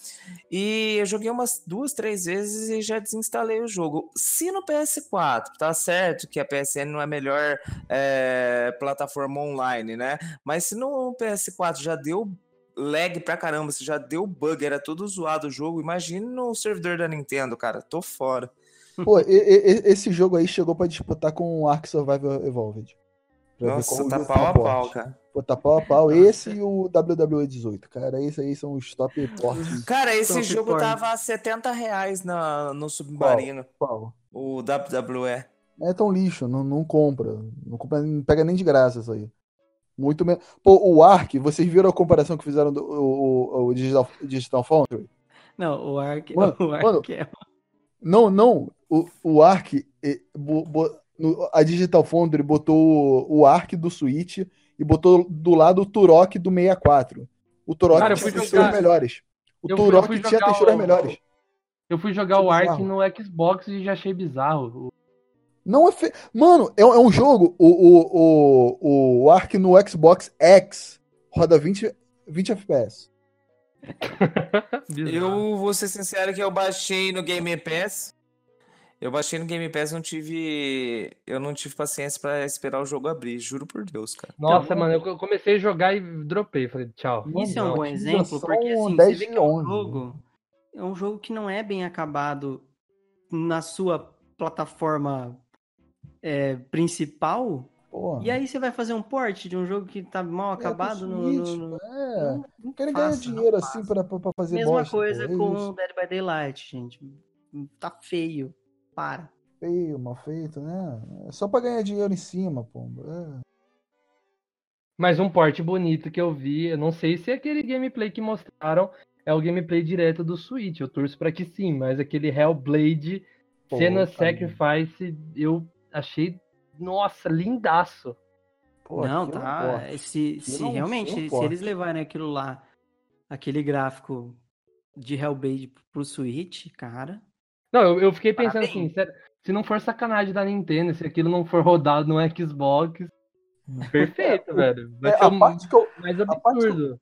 E eu joguei umas duas, três vezes e já desinstalei o jogo. Se no PS4, tá certo que a PSN não é a melhor é, plataforma online, né? Mas se no PS4 já deu lag pra caramba, se já deu bug, era todo zoado o jogo, imagine no servidor da Nintendo, cara. Tô fora. Pô, e- e- esse jogo aí chegou pra disputar com o Ark Survival Evolved. Pra ver Nossa, qual tá pau a pau, cara. Pô, tá pau a pau. Esse e o WWE 18, cara. Esse aí são os top portes. Cara, esse Top jogo porn. tava a 70 reais na, no Submarino, Qual? o WWE. É tão lixo, não, não compra. Não compra, não pega nem de graça isso aí. Muito menos. Pô, o Ark, vocês viram a comparação que fizeram do o, o, o Digital, Digital Foundry? Não, o Ark, Mano, *laughs* o Ark mano, é... Não, não. O, o Ark, eh, bo- bo- no- a Digital Foundry botou o, o Ark do Switch e botou do lado o Turok do 64. O Turok Cara, tinha fui texturas melhores. O eu fui- Turok fui tinha jogar texturas o- melhores. Eu fui jogar Isso o é Ark no. Xbox e já achei bizarro. Não é fe... Mano, é, é um jogo. O, o, o, o Ark no Xbox X roda 20, 20 FPS. Eu vou ser sincero que eu baixei no Game Pass. Eu baixei no Game Pass, não tive. Eu não tive paciência pra esperar o jogo abrir, juro por Deus, cara. Nossa, Então, mano, eu comecei a jogar e dropei. Falei, tchau. Isso é um bom exemplo, porque assim, você 10 vê que é um 11. jogo, é um jogo que não é bem acabado na sua plataforma é, principal, Pô, e aí você vai fazer um port de um jogo que tá mal é, acabado pro no, no- no- É, Não- não querem ganhar dinheiro assim pra, pra, fazer Mesma bosta. pô, coisa é com. Dead by Daylight, gente. Tá feio. Para. Feio, mal feito, né? É só pra ganhar dinheiro em cima, pô. É. Mas um porte bonito que eu vi, eu não sei se aquele gameplay que mostraram é o gameplay direto do Switch. Eu torço pra que sim, mas aquele Hellblade Pô, Cena Sacrifice eu achei, nossa, lindaço. Pô, não, aquilo tá. importa. Se, se não- realmente, não se eles levarem aquilo lá, aquele gráfico de Hellblade pro Switch, cara. Não, eu, eu fiquei pensando Parabéns. assim, sério, se não for sacanagem da Nintendo, se aquilo não for rodado no Xbox, *laughs* perfeito, velho. Vai É, ser a o parte que eu, mais a parte que eu- absurdo.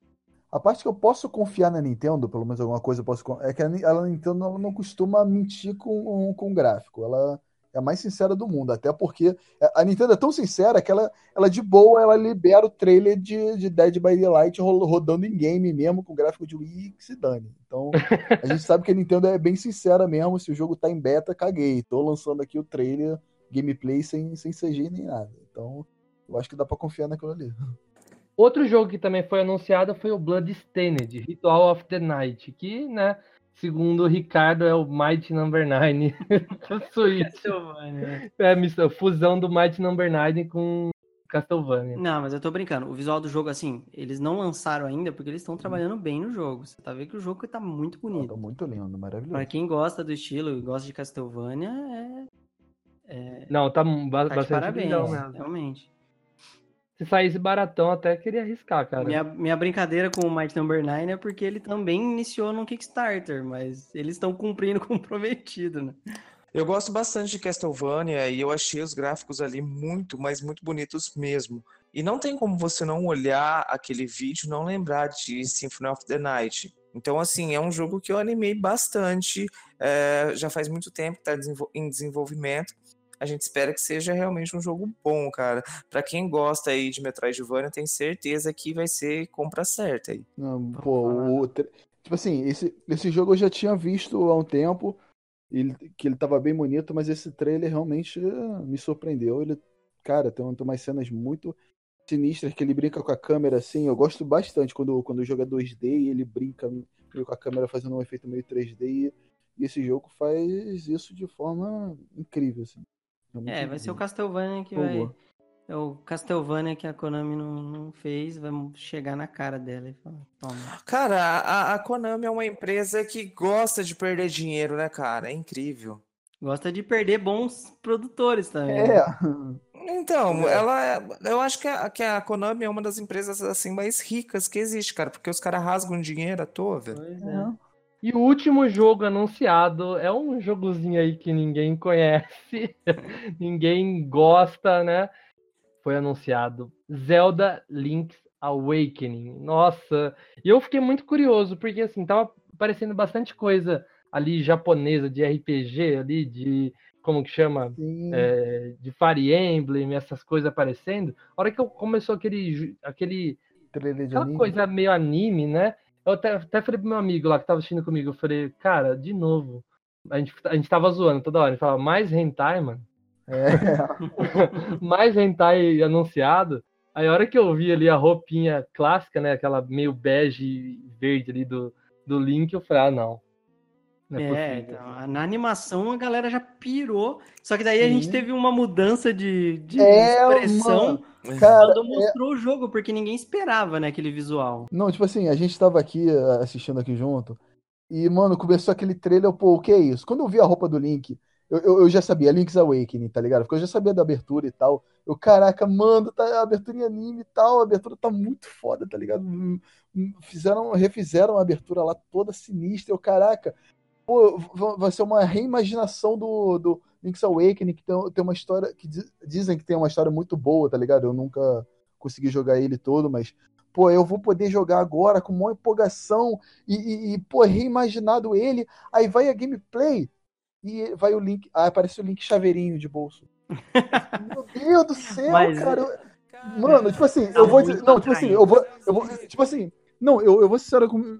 A parte que eu posso confiar na Nintendo, pelo menos alguma coisa eu posso é que a Nintendo ela não costuma mentir com, com gráfico. Ela é a mais sincera do mundo, até porque a Nintendo é tão sincera que ela, ela de boa ela libera o trailer de, de Dead by Daylight ro- rodando em game mesmo com gráfico de Wii que se dane. Então a gente sabe que a Nintendo é bem sincera mesmo. Se o jogo tá em beta, caguei. Tô lançando aqui o trailer, gameplay sem, sem CG nem nada. Então eu acho que dá pra confiar naquilo ali. Outro jogo que também foi anunciado foi o Bloodstained, Ritual of the Night, que, né, segundo o Ricardo, é o Might Number 9 do Switch. Castlevania. É a missão- fusão do Might Number 9 com Castlevania. Não, mas eu tô brincando. O visual do jogo, assim, eles não lançaram ainda porque eles estão trabalhando bem no jogo. Você tá vendo que o jogo tá muito bonito. tá muito lindo, maravilhoso. Pra quem gosta do estilo e gosta de Castlevania, é. Não, tá Tá de bastante parabéns, mesmo. realmente. Se saísse baratão, até queria arriscar, cara. Minha, minha brincadeira com o Might Number 9 é porque ele também iniciou num Kickstarter, mas eles estão cumprindo *laughs* com o prometido, né? Eu gosto bastante de Castlevania e eu achei os gráficos ali muito, mas muito bonitos mesmo. E não tem como você não olhar aquele vídeo e não lembrar de Symphony of the Night. Então, assim, é um jogo que eu animei bastante. é, já faz muito tempo que está em desenvolvimento. A gente espera que seja realmente um jogo bom, cara. Pra quem gosta aí de Metroidvania, tem certeza que vai ser compra certa aí. Não, pô, o, tre- tipo assim, esse, esse jogo eu já tinha visto há um tempo, ele, que ele tava bem bonito, mas esse trailer realmente eh, me surpreendeu. Ele, cara, tem, tem umas cenas muito sinistras que ele brinca com a câmera assim. Eu gosto bastante quando, quando o jogo é 2D e ele brinca meio com a câmera fazendo um efeito meio 3D. E, e esse jogo faz isso de forma incrível, assim. É, vai ser o. Castlevania que vai. É o Castlevania que a Konami não, não fez, vai chegar na cara dela e falar: toma. Cara, a, a Konami é uma empresa que gosta de perder dinheiro, né, cara? É incrível. Gosta de perder bons produtores também. É, Então, É. ela, é- eu acho que a, que a Konami é uma das empresas assim mais ricas que existe, cara, porque os caras rasgam dinheiro à toa, velho. Pois é. é. E o último jogo anunciado é um jogozinho aí que ninguém conhece, *laughs* ninguém gosta, né? Foi anunciado Zelda Link's Awakening. Nossa, e eu fiquei muito curioso, porque assim, tava aparecendo bastante coisa ali japonesa de RPG, ali de como que chama? É, de Fire Emblem, essas coisas aparecendo. A hora que eu começou aquele, aquele trailer de aquela anime. coisa meio anime, né? Eu até, até falei pro meu amigo lá que tava assistindo comigo, eu falei, cara, de novo. A gente, a gente tava zoando toda hora, a gente falava, mais hentai, mano. É. *laughs* mais hentai anunciado. Aí a hora que eu vi ali a roupinha clássica, né? Aquela meio bege verde ali do, do Link, eu falei, ah, não. É, É, então, na animação a galera já pirou. Só que daí a gente Sim. teve uma mudança de, de É, expressão Cara, quando mostrou o jogo, porque ninguém esperava, né, aquele visual. Não, tipo assim, a gente tava aqui eh, assistindo aqui junto. E, mano, começou aquele trailer, eu, pô, o que é isso? Quando eu vi a roupa do Link, eu, eu, eu já sabia, Link's Awakening, tá ligado? Porque eu já sabia da abertura e tal. Eu, caraca, mano, tá a abertura em anime e tal, a abertura tá muito foda, tá ligado? Hum, hum, Fizeram, refizeram a abertura lá toda sinistra. Eu, caraca, vai ser uma reimaginação do, do Link's Awakening, que tem, tem uma história, que diz- dizem que tem uma história muito boa, tá ligado? Eu nunca consegui jogar ele todo, mas pô, eu vou poder jogar agora com uma empolgação e, e, e, pô, reimaginado ele, aí vai a gameplay. e vai o Link. Ah, aparece o Link chaveirinho de bolso. *laughs* Meu Deus do céu, Mas- cara. Mano, tipo assim, eu vou dizer. Não, tipo assim, eu vou. Eu vou tipo assim. Não, eu, eu vou ser sincero com.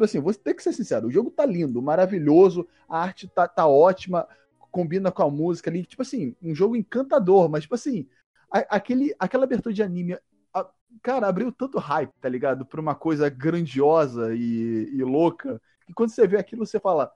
Tipo assim, vou ter que ser sincero. O jogo tá lindo, maravilhoso, a arte tá, tá ótima, combina com a música ali. Tipo assim, um jogo encantador, mas, tipo assim, a- aquele, aquela abertura de anime. a- cara, abriu tanto hype, tá ligado? Pra uma coisa grandiosa e, e louca. Que quando você vê aquilo, você fala.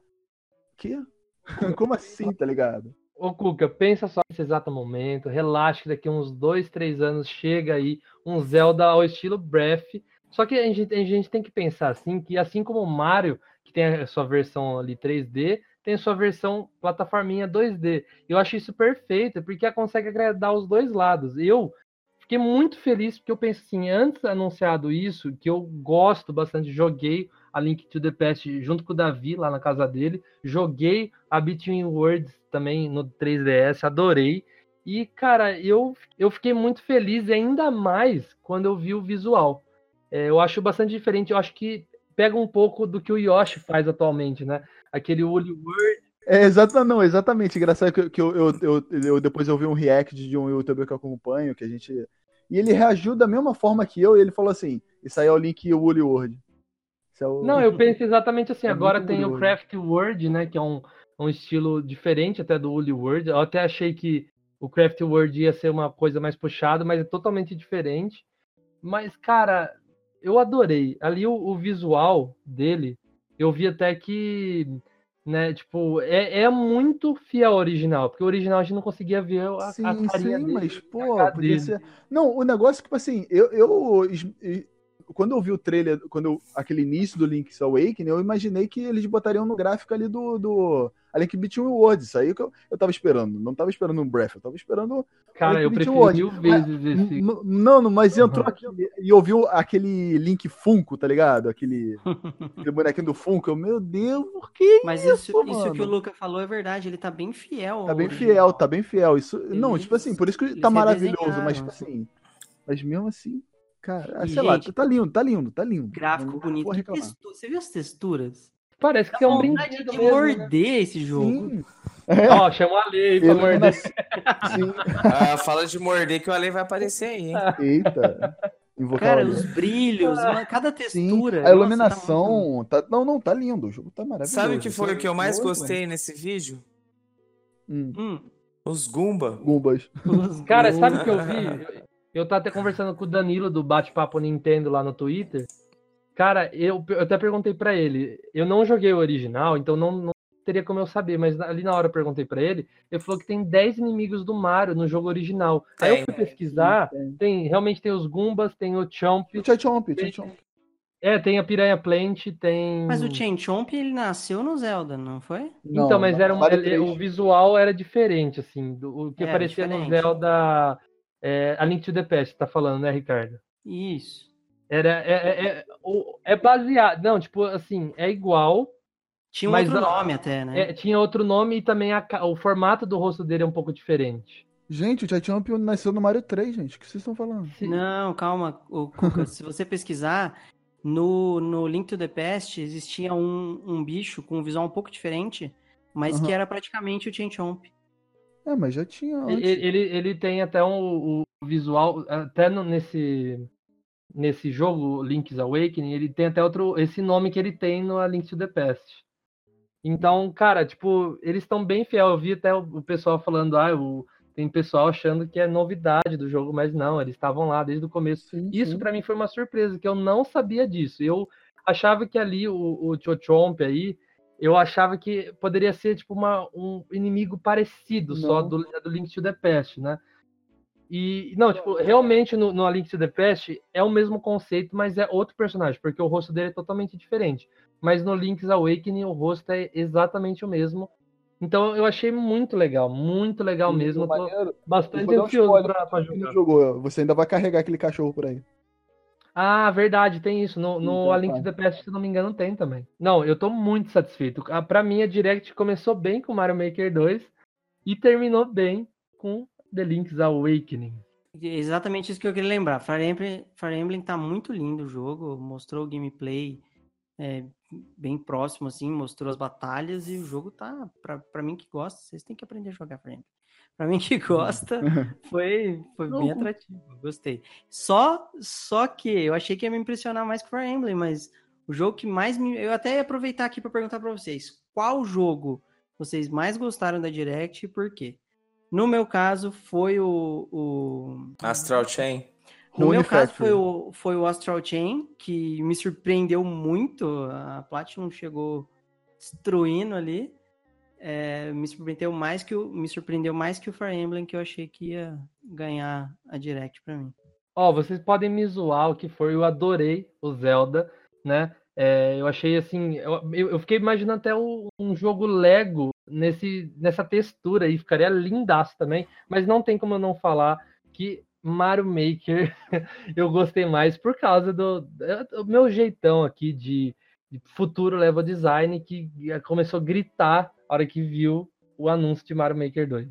Quê? *laughs* Como assim, tá ligado? Ô, Cuca, pensa só nesse exato momento, relaxa que daqui uns dois, três anos chega aí um Zelda ao estilo Breath. Só que a gente, a gente tem que pensar assim, que assim como o Mario, que tem a sua versão ali 3D, tem a sua versão plataforminha 2D. Eu acho isso perfeito, porque ela consegue agradar os dois lados. Eu fiquei muito feliz, porque eu penso assim, antes anunciado isso, que eu gosto bastante, joguei a Link to the Past junto com o Davi lá na casa dele, joguei a Between Worlds também no 3DS, adorei. E, cara, eu, eu fiquei muito feliz, ainda mais quando eu vi o visual. É, eu acho bastante diferente, eu acho que pega um pouco do que o Yoshi faz atualmente, né? Aquele Woolly World. É, exata, não, exatamente. Engraçado que, que eu, eu, eu, eu- depois eu vi um react de um youtuber que eu acompanho, que a gente. E ele reagiu da mesma forma que eu, e ele falou assim: Isso aí é o link Woolly. Isso é o- Não, eu *laughs* penso exatamente assim. É Agora tem o Woolly Craft World, né? Que é um, um estilo diferente até do Woolly World. Eu até achei que o Craft World ia ser uma coisa mais puxada, mas é totalmente diferente. Mas, cara, eu adorei. Ali o, o visual dele, eu vi até que, né, tipo, é, é muito fiel ao original, porque o original a gente não conseguia ver a, Sim, a carinha sim, dele. mas, pô, podia dele. ser. Não, o negócio, tipo assim, eu. eu quando eu vi o trailer, quando eu- aquele início do Link's Awakening, eu imaginei que eles botariam no gráfico ali do. do a Link Between Worlds. Isso aí que eu, eu tava esperando. Não tava esperando um Breath, eu tava esperando Cara, eu prefiro mil vezes esse. Não, não, mas entrou Uhum. aquele. E ouviu aquele Link Funko, tá ligado? Aquele, *laughs* aquele bonequinho do Funko. Eu, meu Deus, por que Mas isso, isso, isso que o? Luca falou é verdade, ele tá bem fiel. Tá bem original. fiel, tá bem fiel. Isso, não, tipo assim, por isso que eles tá maravilhoso, mas tipo assim. Mas mesmo assim, cara, E, sei lá, gente, tá lindo, tá lindo, tá lindo. Gráfico Não bonito. Que Você viu as texturas? Parece que Dá é um vontade brinquedo de mesmo, né? morder esse jogo. Sim. Ó, chama a lei pra morder. *laughs* Iluminação. Sim. Ah, fala de morder que o Ale vai aparecer aí, hein? Eita. Invocar Cara, o os brilhos, uma- cada Sim, textura. a nossa, iluminação. Tá Não, não, tá lindo. O jogo tá maravilhoso. Sabe o que foi o que eu mais Muito gostei nesse vídeo? Hum, tá muito- Os Goomba. Gumbas. Hum. Cara, sabe o que eu vi? *laughs* Eu, tava até conversando com o Danilo do Bate-Papo Nintendo lá no Twitter. Cara, eu, eu até perguntei pra ele. Eu não joguei o original, então não, não teria como eu saber, mas ali na hora eu perguntei pra ele. Ele falou que tem 10 inimigos do Mario no jogo original. Aí eu Tem. fui pesquisar, Tem. tem, realmente tem os Goombas, tem o Chomp, O Chomp, o Chomp. é, tem a Piranha Plant, tem. Mas o Chain Chomp, ele nasceu no Zelda, não foi? Então, mas era um, ele- 3. o visual era diferente, assim, do, o que Era aparecia no diferente. Zelda. É, a Link to the Past, tá falando, né, Ricardo? Isso. Era, é, é, é, o- é baseado. Não, tipo, assim, é igual. Tinha um Mas outro a- nome até, né? é, tinha outro nome e também a o formato do rosto dele é um pouco diferente. Gente, o Chomp nasceu no Mario 3, gente. O que vocês estão falando? Não, calma, Cuca. *laughs* se você pesquisar, no, no Link to the Past existia um, um bicho com um visual um pouco diferente, mas que era praticamente o Chain Chomp. É, mas já tinha antes. Ele, ele, ele tem até um, o visual, até no- nesse, nesse jogo, Link's Awakening, ele tem até outro, esse nome que ele tem no A Link to the Past. Então, cara, tipo, eles estão bem fiel. Eu vi até o, pessoal falando, ah, o, tem pessoal achando que é novidade do jogo, mas não, eles estavam lá desde o começo. Sim, Isso pra mim foi uma surpresa, que eu não sabia disso. Eu achava que ali o, o Chochomp aí, eu achava que poderia ser tipo uma, um inimigo parecido só Não. do, do Link to the Past, né? E não, tipo, realmente no, no A Link to the Past é o mesmo conceito, mas é outro personagem, porque o rosto dele é totalmente diferente. Mas no Link's Awakening o rosto é exatamente o mesmo. Então eu achei muito legal, muito legal mesmo. tô bastante um ansioso spoiler pra, pra jogar. jogou, você ainda vai carregar aquele cachorro por aí. Ah, verdade, tem isso. No, no Então, A Link to the Past, se não me engano, tem também. Não, eu tô muito satisfeito. Ah, Pra mim, a Direct começou bem com Mario Maker 2 e terminou bem com The Link's Awakening. É Exatamente isso que eu queria lembrar. Fire Emblem, Fire Emblem tá muito lindo o jogo, mostrou o gameplay é, bem próximo, assim, mostrou as batalhas e o jogo tá, pra, pra mim que gosta, vocês têm que aprender a jogar Fire Emblem. Pra mim que gosta, *laughs* foi, foi bem atrativo, gostei. Só, só que eu achei que ia me impressionar mais que Fire Emblem, mas o jogo que mais me... Eu até ia aproveitar aqui para perguntar para vocês, qual jogo vocês mais gostaram da Direct e por quê? No meu caso, foi o... o... Astral Chain. No Rune meu caso, foi o, foi o Astral Chain, que me surpreendeu muito. A Platinum chegou destruindo ali. É, me surpreendeu mais que o me surpreendeu mais que o Fire Emblem que eu achei que ia ganhar a Direct pra mim. Ó, vocês podem me zoar o que for, eu adorei o Zelda, né? É, eu achei assim, eu, eu eu fiquei imaginando até o- um jogo Lego nesse, nessa textura aí, ficaria lindaço também, mas não tem como eu não falar que Mario Maker *laughs* eu gostei mais por causa do, do meu jeitão aqui de, de futuro level design que começou a gritar a hora que viu o anúncio de Mario Maker 2.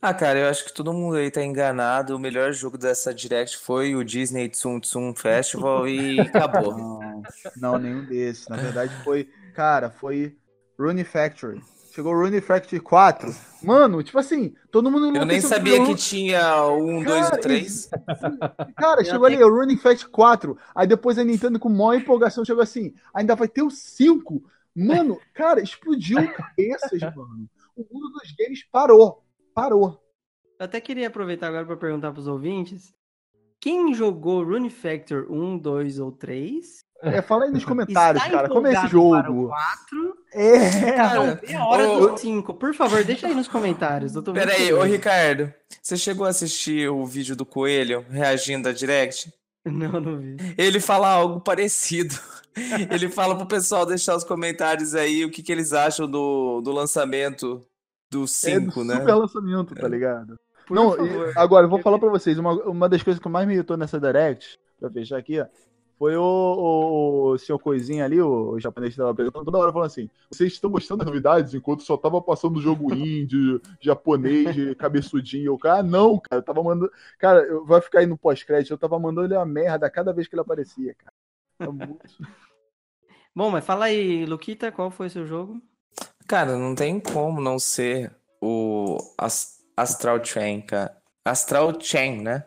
Ah, cara, eu acho que todo mundo aí tá enganado. O melhor jogo dessa Direct foi o Disney Tsum Tsum Festival e *laughs* acabou. Não, não, nenhum desses. Na verdade, foi. Cara, foi Rune Factory. Chegou Rune Factory 4. Mano, tipo assim, todo mundo Eu nem sabia que tinha o 1, 2 e Cara, 3. Cara, chegou ali, o Running Factory 4. Aí depois a Nintendo, com maior empolgação, chegou assim: ainda vai ter o 5. Mano, cara, explodiu *laughs* cabeças, mano. O mundo dos games parou. Parou. Eu até queria aproveitar agora para perguntar pros ouvintes. Quem jogou Rune Factor 1, 2 ou 3? É, fala aí nos comentários, está cara, como é esse empolgado para o jogo? 4? É. Cara, É a hora ô- do *laughs* 5. Por favor, deixa aí nos comentários. Eu muito Pera aí, ô. Ricardo, você chegou a assistir o vídeo do Coelho reagindo à Direct? Não, não vi. Ele fala algo parecido. Ele fala pro pessoal deixar os comentários aí o que, que eles acham do, do lançamento do É do 5, né? super lançamento, tá ligado? Por Não, favor. e agora eu vou falar pra vocês, uma, uma das coisas que mais me irritou nessa Direct, pra fechar aqui, ó, foi o, o, o senhor Coisinha ali, o, o japonês que tava apresentando, toda hora falando assim, vocês estão mostrando as novidades enquanto só tava passando o jogo indie, japonês, *laughs* cabeçudinho. Eu, cara, ah, não, cara, eu tava mandando... Cara, eu- vai ficar aí no pós-crédito, eu tava mandando ele a merda cada vez que ele aparecia, cara. Muito- Bom, mas fala aí, Luquita, qual foi o seu jogo? Cara, não tem como não ser o As- Astral Chain, cara. Astral Chain, né?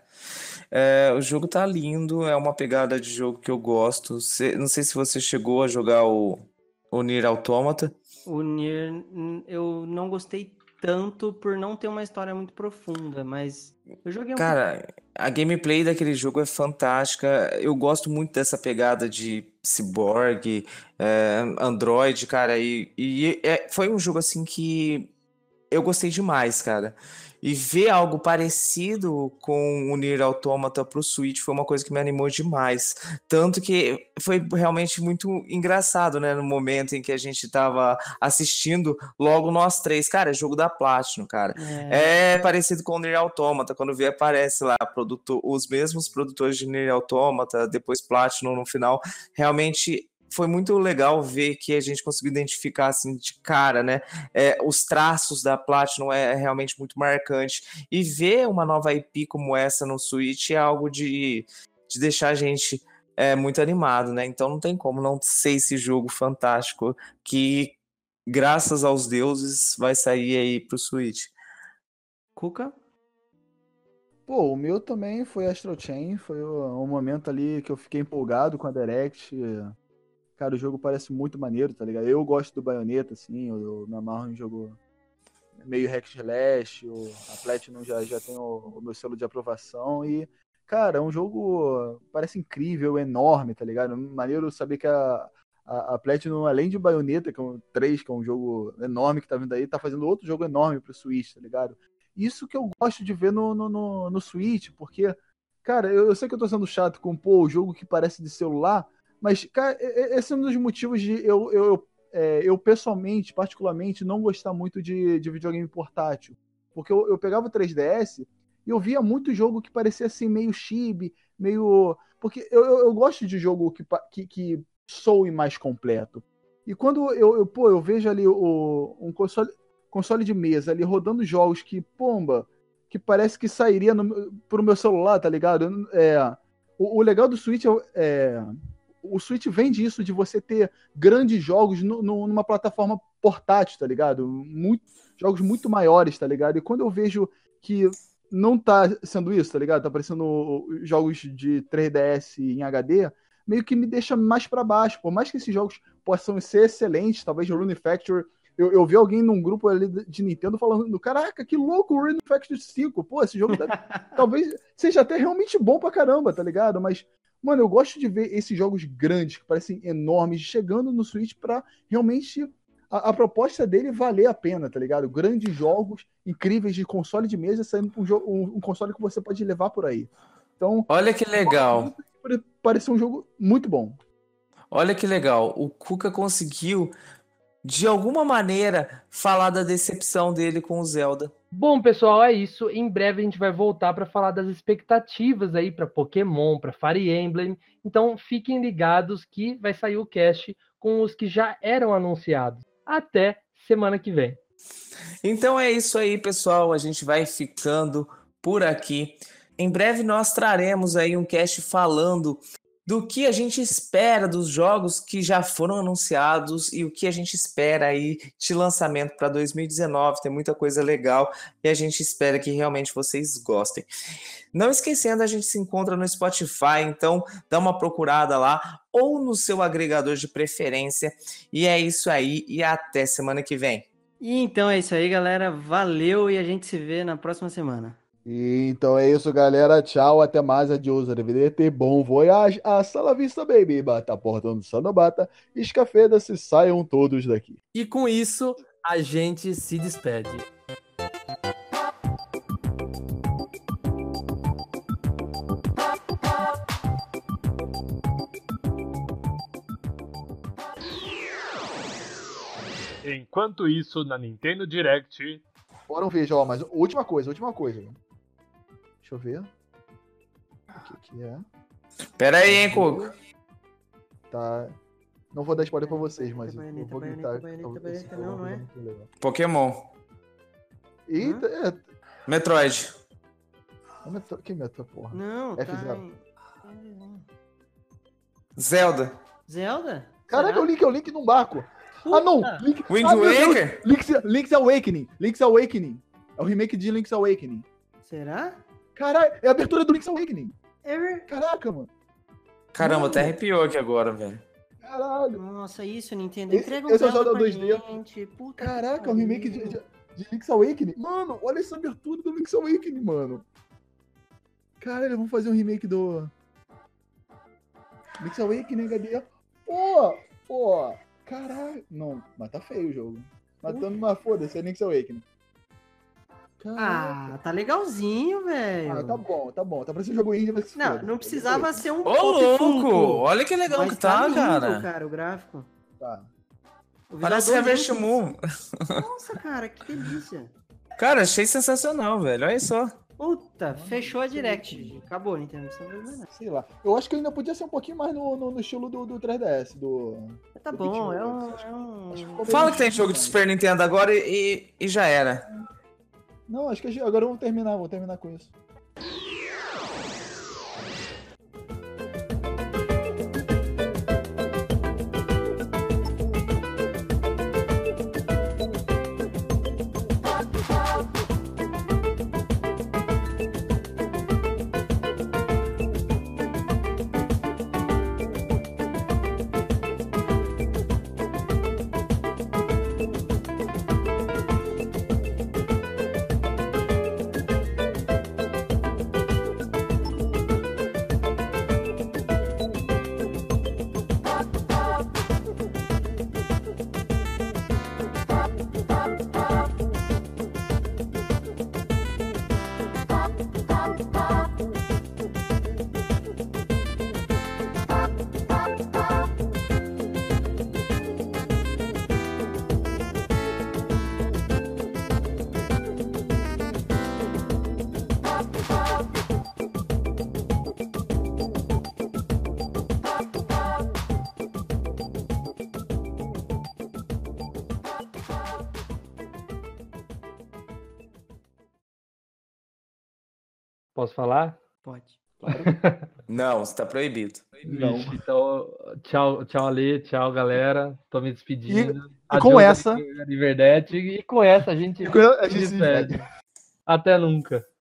É, o jogo tá lindo, é uma pegada de jogo que eu gosto. Cê- não sei se você chegou a jogar o, o Nier Automata. O Nier, eu não gostei tanto por não ter uma história muito profunda, mas eu joguei um Cara, a gameplay daquele jogo é fantástica. Eu gosto muito dessa pegada de cyborg, é, Android, cara. E, e é- foi um jogo assim que eu gostei demais, cara. E ver algo parecido com o Nier Automata pro Switch foi uma coisa que me animou demais. Tanto que foi realmente muito engraçado, né? No momento em que a gente tava assistindo, logo nós três. Cara, é jogo da Platinum, cara. É, É parecido com o Nier Automata, quando vê aparece lá produtor, os mesmos produtores de Nier Automata, depois Platinum no final. Realmente foi muito legal ver que a gente conseguiu identificar assim de cara, né? É, os traços da Platinum é realmente muito marcante. E ver uma nova IP como essa no Switch é algo de, de deixar a gente é, muito animado, né? Então não tem como não ser esse jogo fantástico que, graças aos deuses, vai sair aí pro Switch. Cuca? Pô, o meu também foi Astral Chain, foi o- um momento ali que eu fiquei empolgado com a Direct. Cara, o jogo parece muito maneiro, tá ligado? Eu gosto do Bayonetta, assim, eu, eu me amarro em jogo meio hack slash, o- a Platinum já, já tem o, o meu selo de aprovação e, cara, é um jogo, parece incrível, enorme, tá ligado? Maneiro saber que a, a, a Platinum, além de Bayonetta, que é um 3, que é um jogo enorme que tá vindo aí, tá fazendo outro jogo enorme pro Switch, tá ligado? Isso que eu gosto de ver no, no, no, no Switch, porque, cara, eu, eu sei que eu tô sendo chato com, pô, o jogo que parece de celular, mas, cara, esse é um dos motivos de eu, eu, eu, é, eu pessoalmente, particularmente, não gostar muito de, de videogame portátil. Porque eu, eu pegava o 3DS e eu via muito jogo que parecia assim, meio chibi, meio. Porque eu, eu, eu gosto de jogo que, que, que soe mais completo. E quando eu, eu, pô, eu vejo ali o, um console, console de mesa ali rodando jogos que, pomba, que parece que sairia no, pro meu celular, tá ligado? É, o, o legal do Switch é, é, o Switch vende isso de você ter grandes jogos no- no- numa plataforma portátil, tá ligado? Muito, jogos muito maiores, tá ligado? E quando eu vejo que não tá sendo isso, tá ligado? Tá aparecendo jogos de 3DS em HD, meio que me deixa mais pra baixo. Por mais que esses jogos possam ser excelentes, talvez o Rune Factory. Eu, eu vi alguém num grupo ali de Nintendo falando: Caraca, que louco o Rune Factory 5. Pô, esse jogo deve- *laughs* talvez seja até realmente bom pra caramba, tá ligado? Mas, mano, eu gosto de ver esses jogos grandes, que parecem enormes, chegando no Switch pra realmente a, a proposta dele valer a pena, tá ligado? Grandes jogos incríveis de console de mesa saindo um, jogo- um- um console que você pode levar por aí. Então, Olha que legal. parece um jogo muito bom. Olha que legal. O Cuca conseguiu, de alguma maneira, falar da decepção dele com o Zelda. Bom, pessoal, é isso. Em breve a gente vai voltar para falar das expectativas aí para Pokémon, para Fire Emblem. Então fiquem ligados que vai sair o cast com os que já eram anunciados. Até semana que vem. Então é isso aí, pessoal. A gente vai ficando por aqui. Em breve nós traremos aí um cast falando do que a gente espera dos jogos que já foram anunciados e o que a gente espera aí de lançamento para 2019. Tem muita coisa legal e a gente espera que realmente vocês gostem. Não esquecendo, a gente se encontra no Spotify, então dá uma procurada lá ou no seu agregador de preferência. E é isso aí e até semana que vem. E então é isso aí, galera. Valeu e a gente se vê na próxima semana. E então é isso, galera. Tchau, até mais. Adiós, arrivederci. Bom voyage. Hasta la vista, baby. Bata a porta onde Sanobata. Escafeda-se, saiam todos daqui. E com isso, a gente se despede. Enquanto isso, na Nintendo Direct, Foram ver, ó, mas última coisa, última coisa. Deixa eu ver. O que que é? Pera aí, hein, Cuca. Tá. Não vou dar spoiler pra vocês, mas eu Baioneta, vou gritar. baioneta, esse não, não é? Pokémon. Eita, é. Metroid. é metro- Que metro, porra? Não, tá. F0. em- Zelda. Zelda? Caraca, Será? o Link é o Link num barco. Ah, não! Puta. Link... Wind ah! Waker? Link's, Link's Awakening. Link's Awakening. É o remake de Link's Awakening. Será? Caralho, é a abertura do Link's Awakening. Ever? Caraca, mano. Caramba, até arrepiou aqui agora, velho. Caralho. Nossa, isso, Nintendo. Esse- Entrega um esse é o Zelda pra 2D. gente. Puta Caraca, é o remake de, de, de Link's Awakening. Mano, olha essa abertura do Link's Awakening, mano. Caralho, vamos fazer um remake do. Link's Awakening HD. Pô, pô. Caralho. Não, mas tá feio o jogo. Matando uma foda-se, é Link's Awakening. Caraca. Ah, tá legalzinho, velho. Ah, tá bom, tá bom. Tá parecendo jogo indie, mas Não, foda. não precisava ser um Ô, louco! Funko, Olha que legal mas que tá, lindo, cara. cara, o gráfico. Tá. O Parece Harvest Moon. Nossa, cara, que delícia. Cara, achei sensacional, velho. Olha só. Puta, fechou a Direct. Acabou, Nintendo. Não nada. Sei lá. Eu acho que ainda podia ser um pouquinho mais no, no, no estilo do, do 3DS, do. Tá do bom, é um. Acho É um... Fala que tem jogo de. Super Nintendo agora e, e- e já era. Não, acho que agora vamos terminar, vamos terminar com isso. Falar? Pode. *laughs* Não, você tá proibido. Não. Então, tchau, tchau, Ale, tchau, galera. Tô me despedindo. e com Adeus, essa- Riverdete. E com essa a gente, E com essa a gente se despede. Até nunca.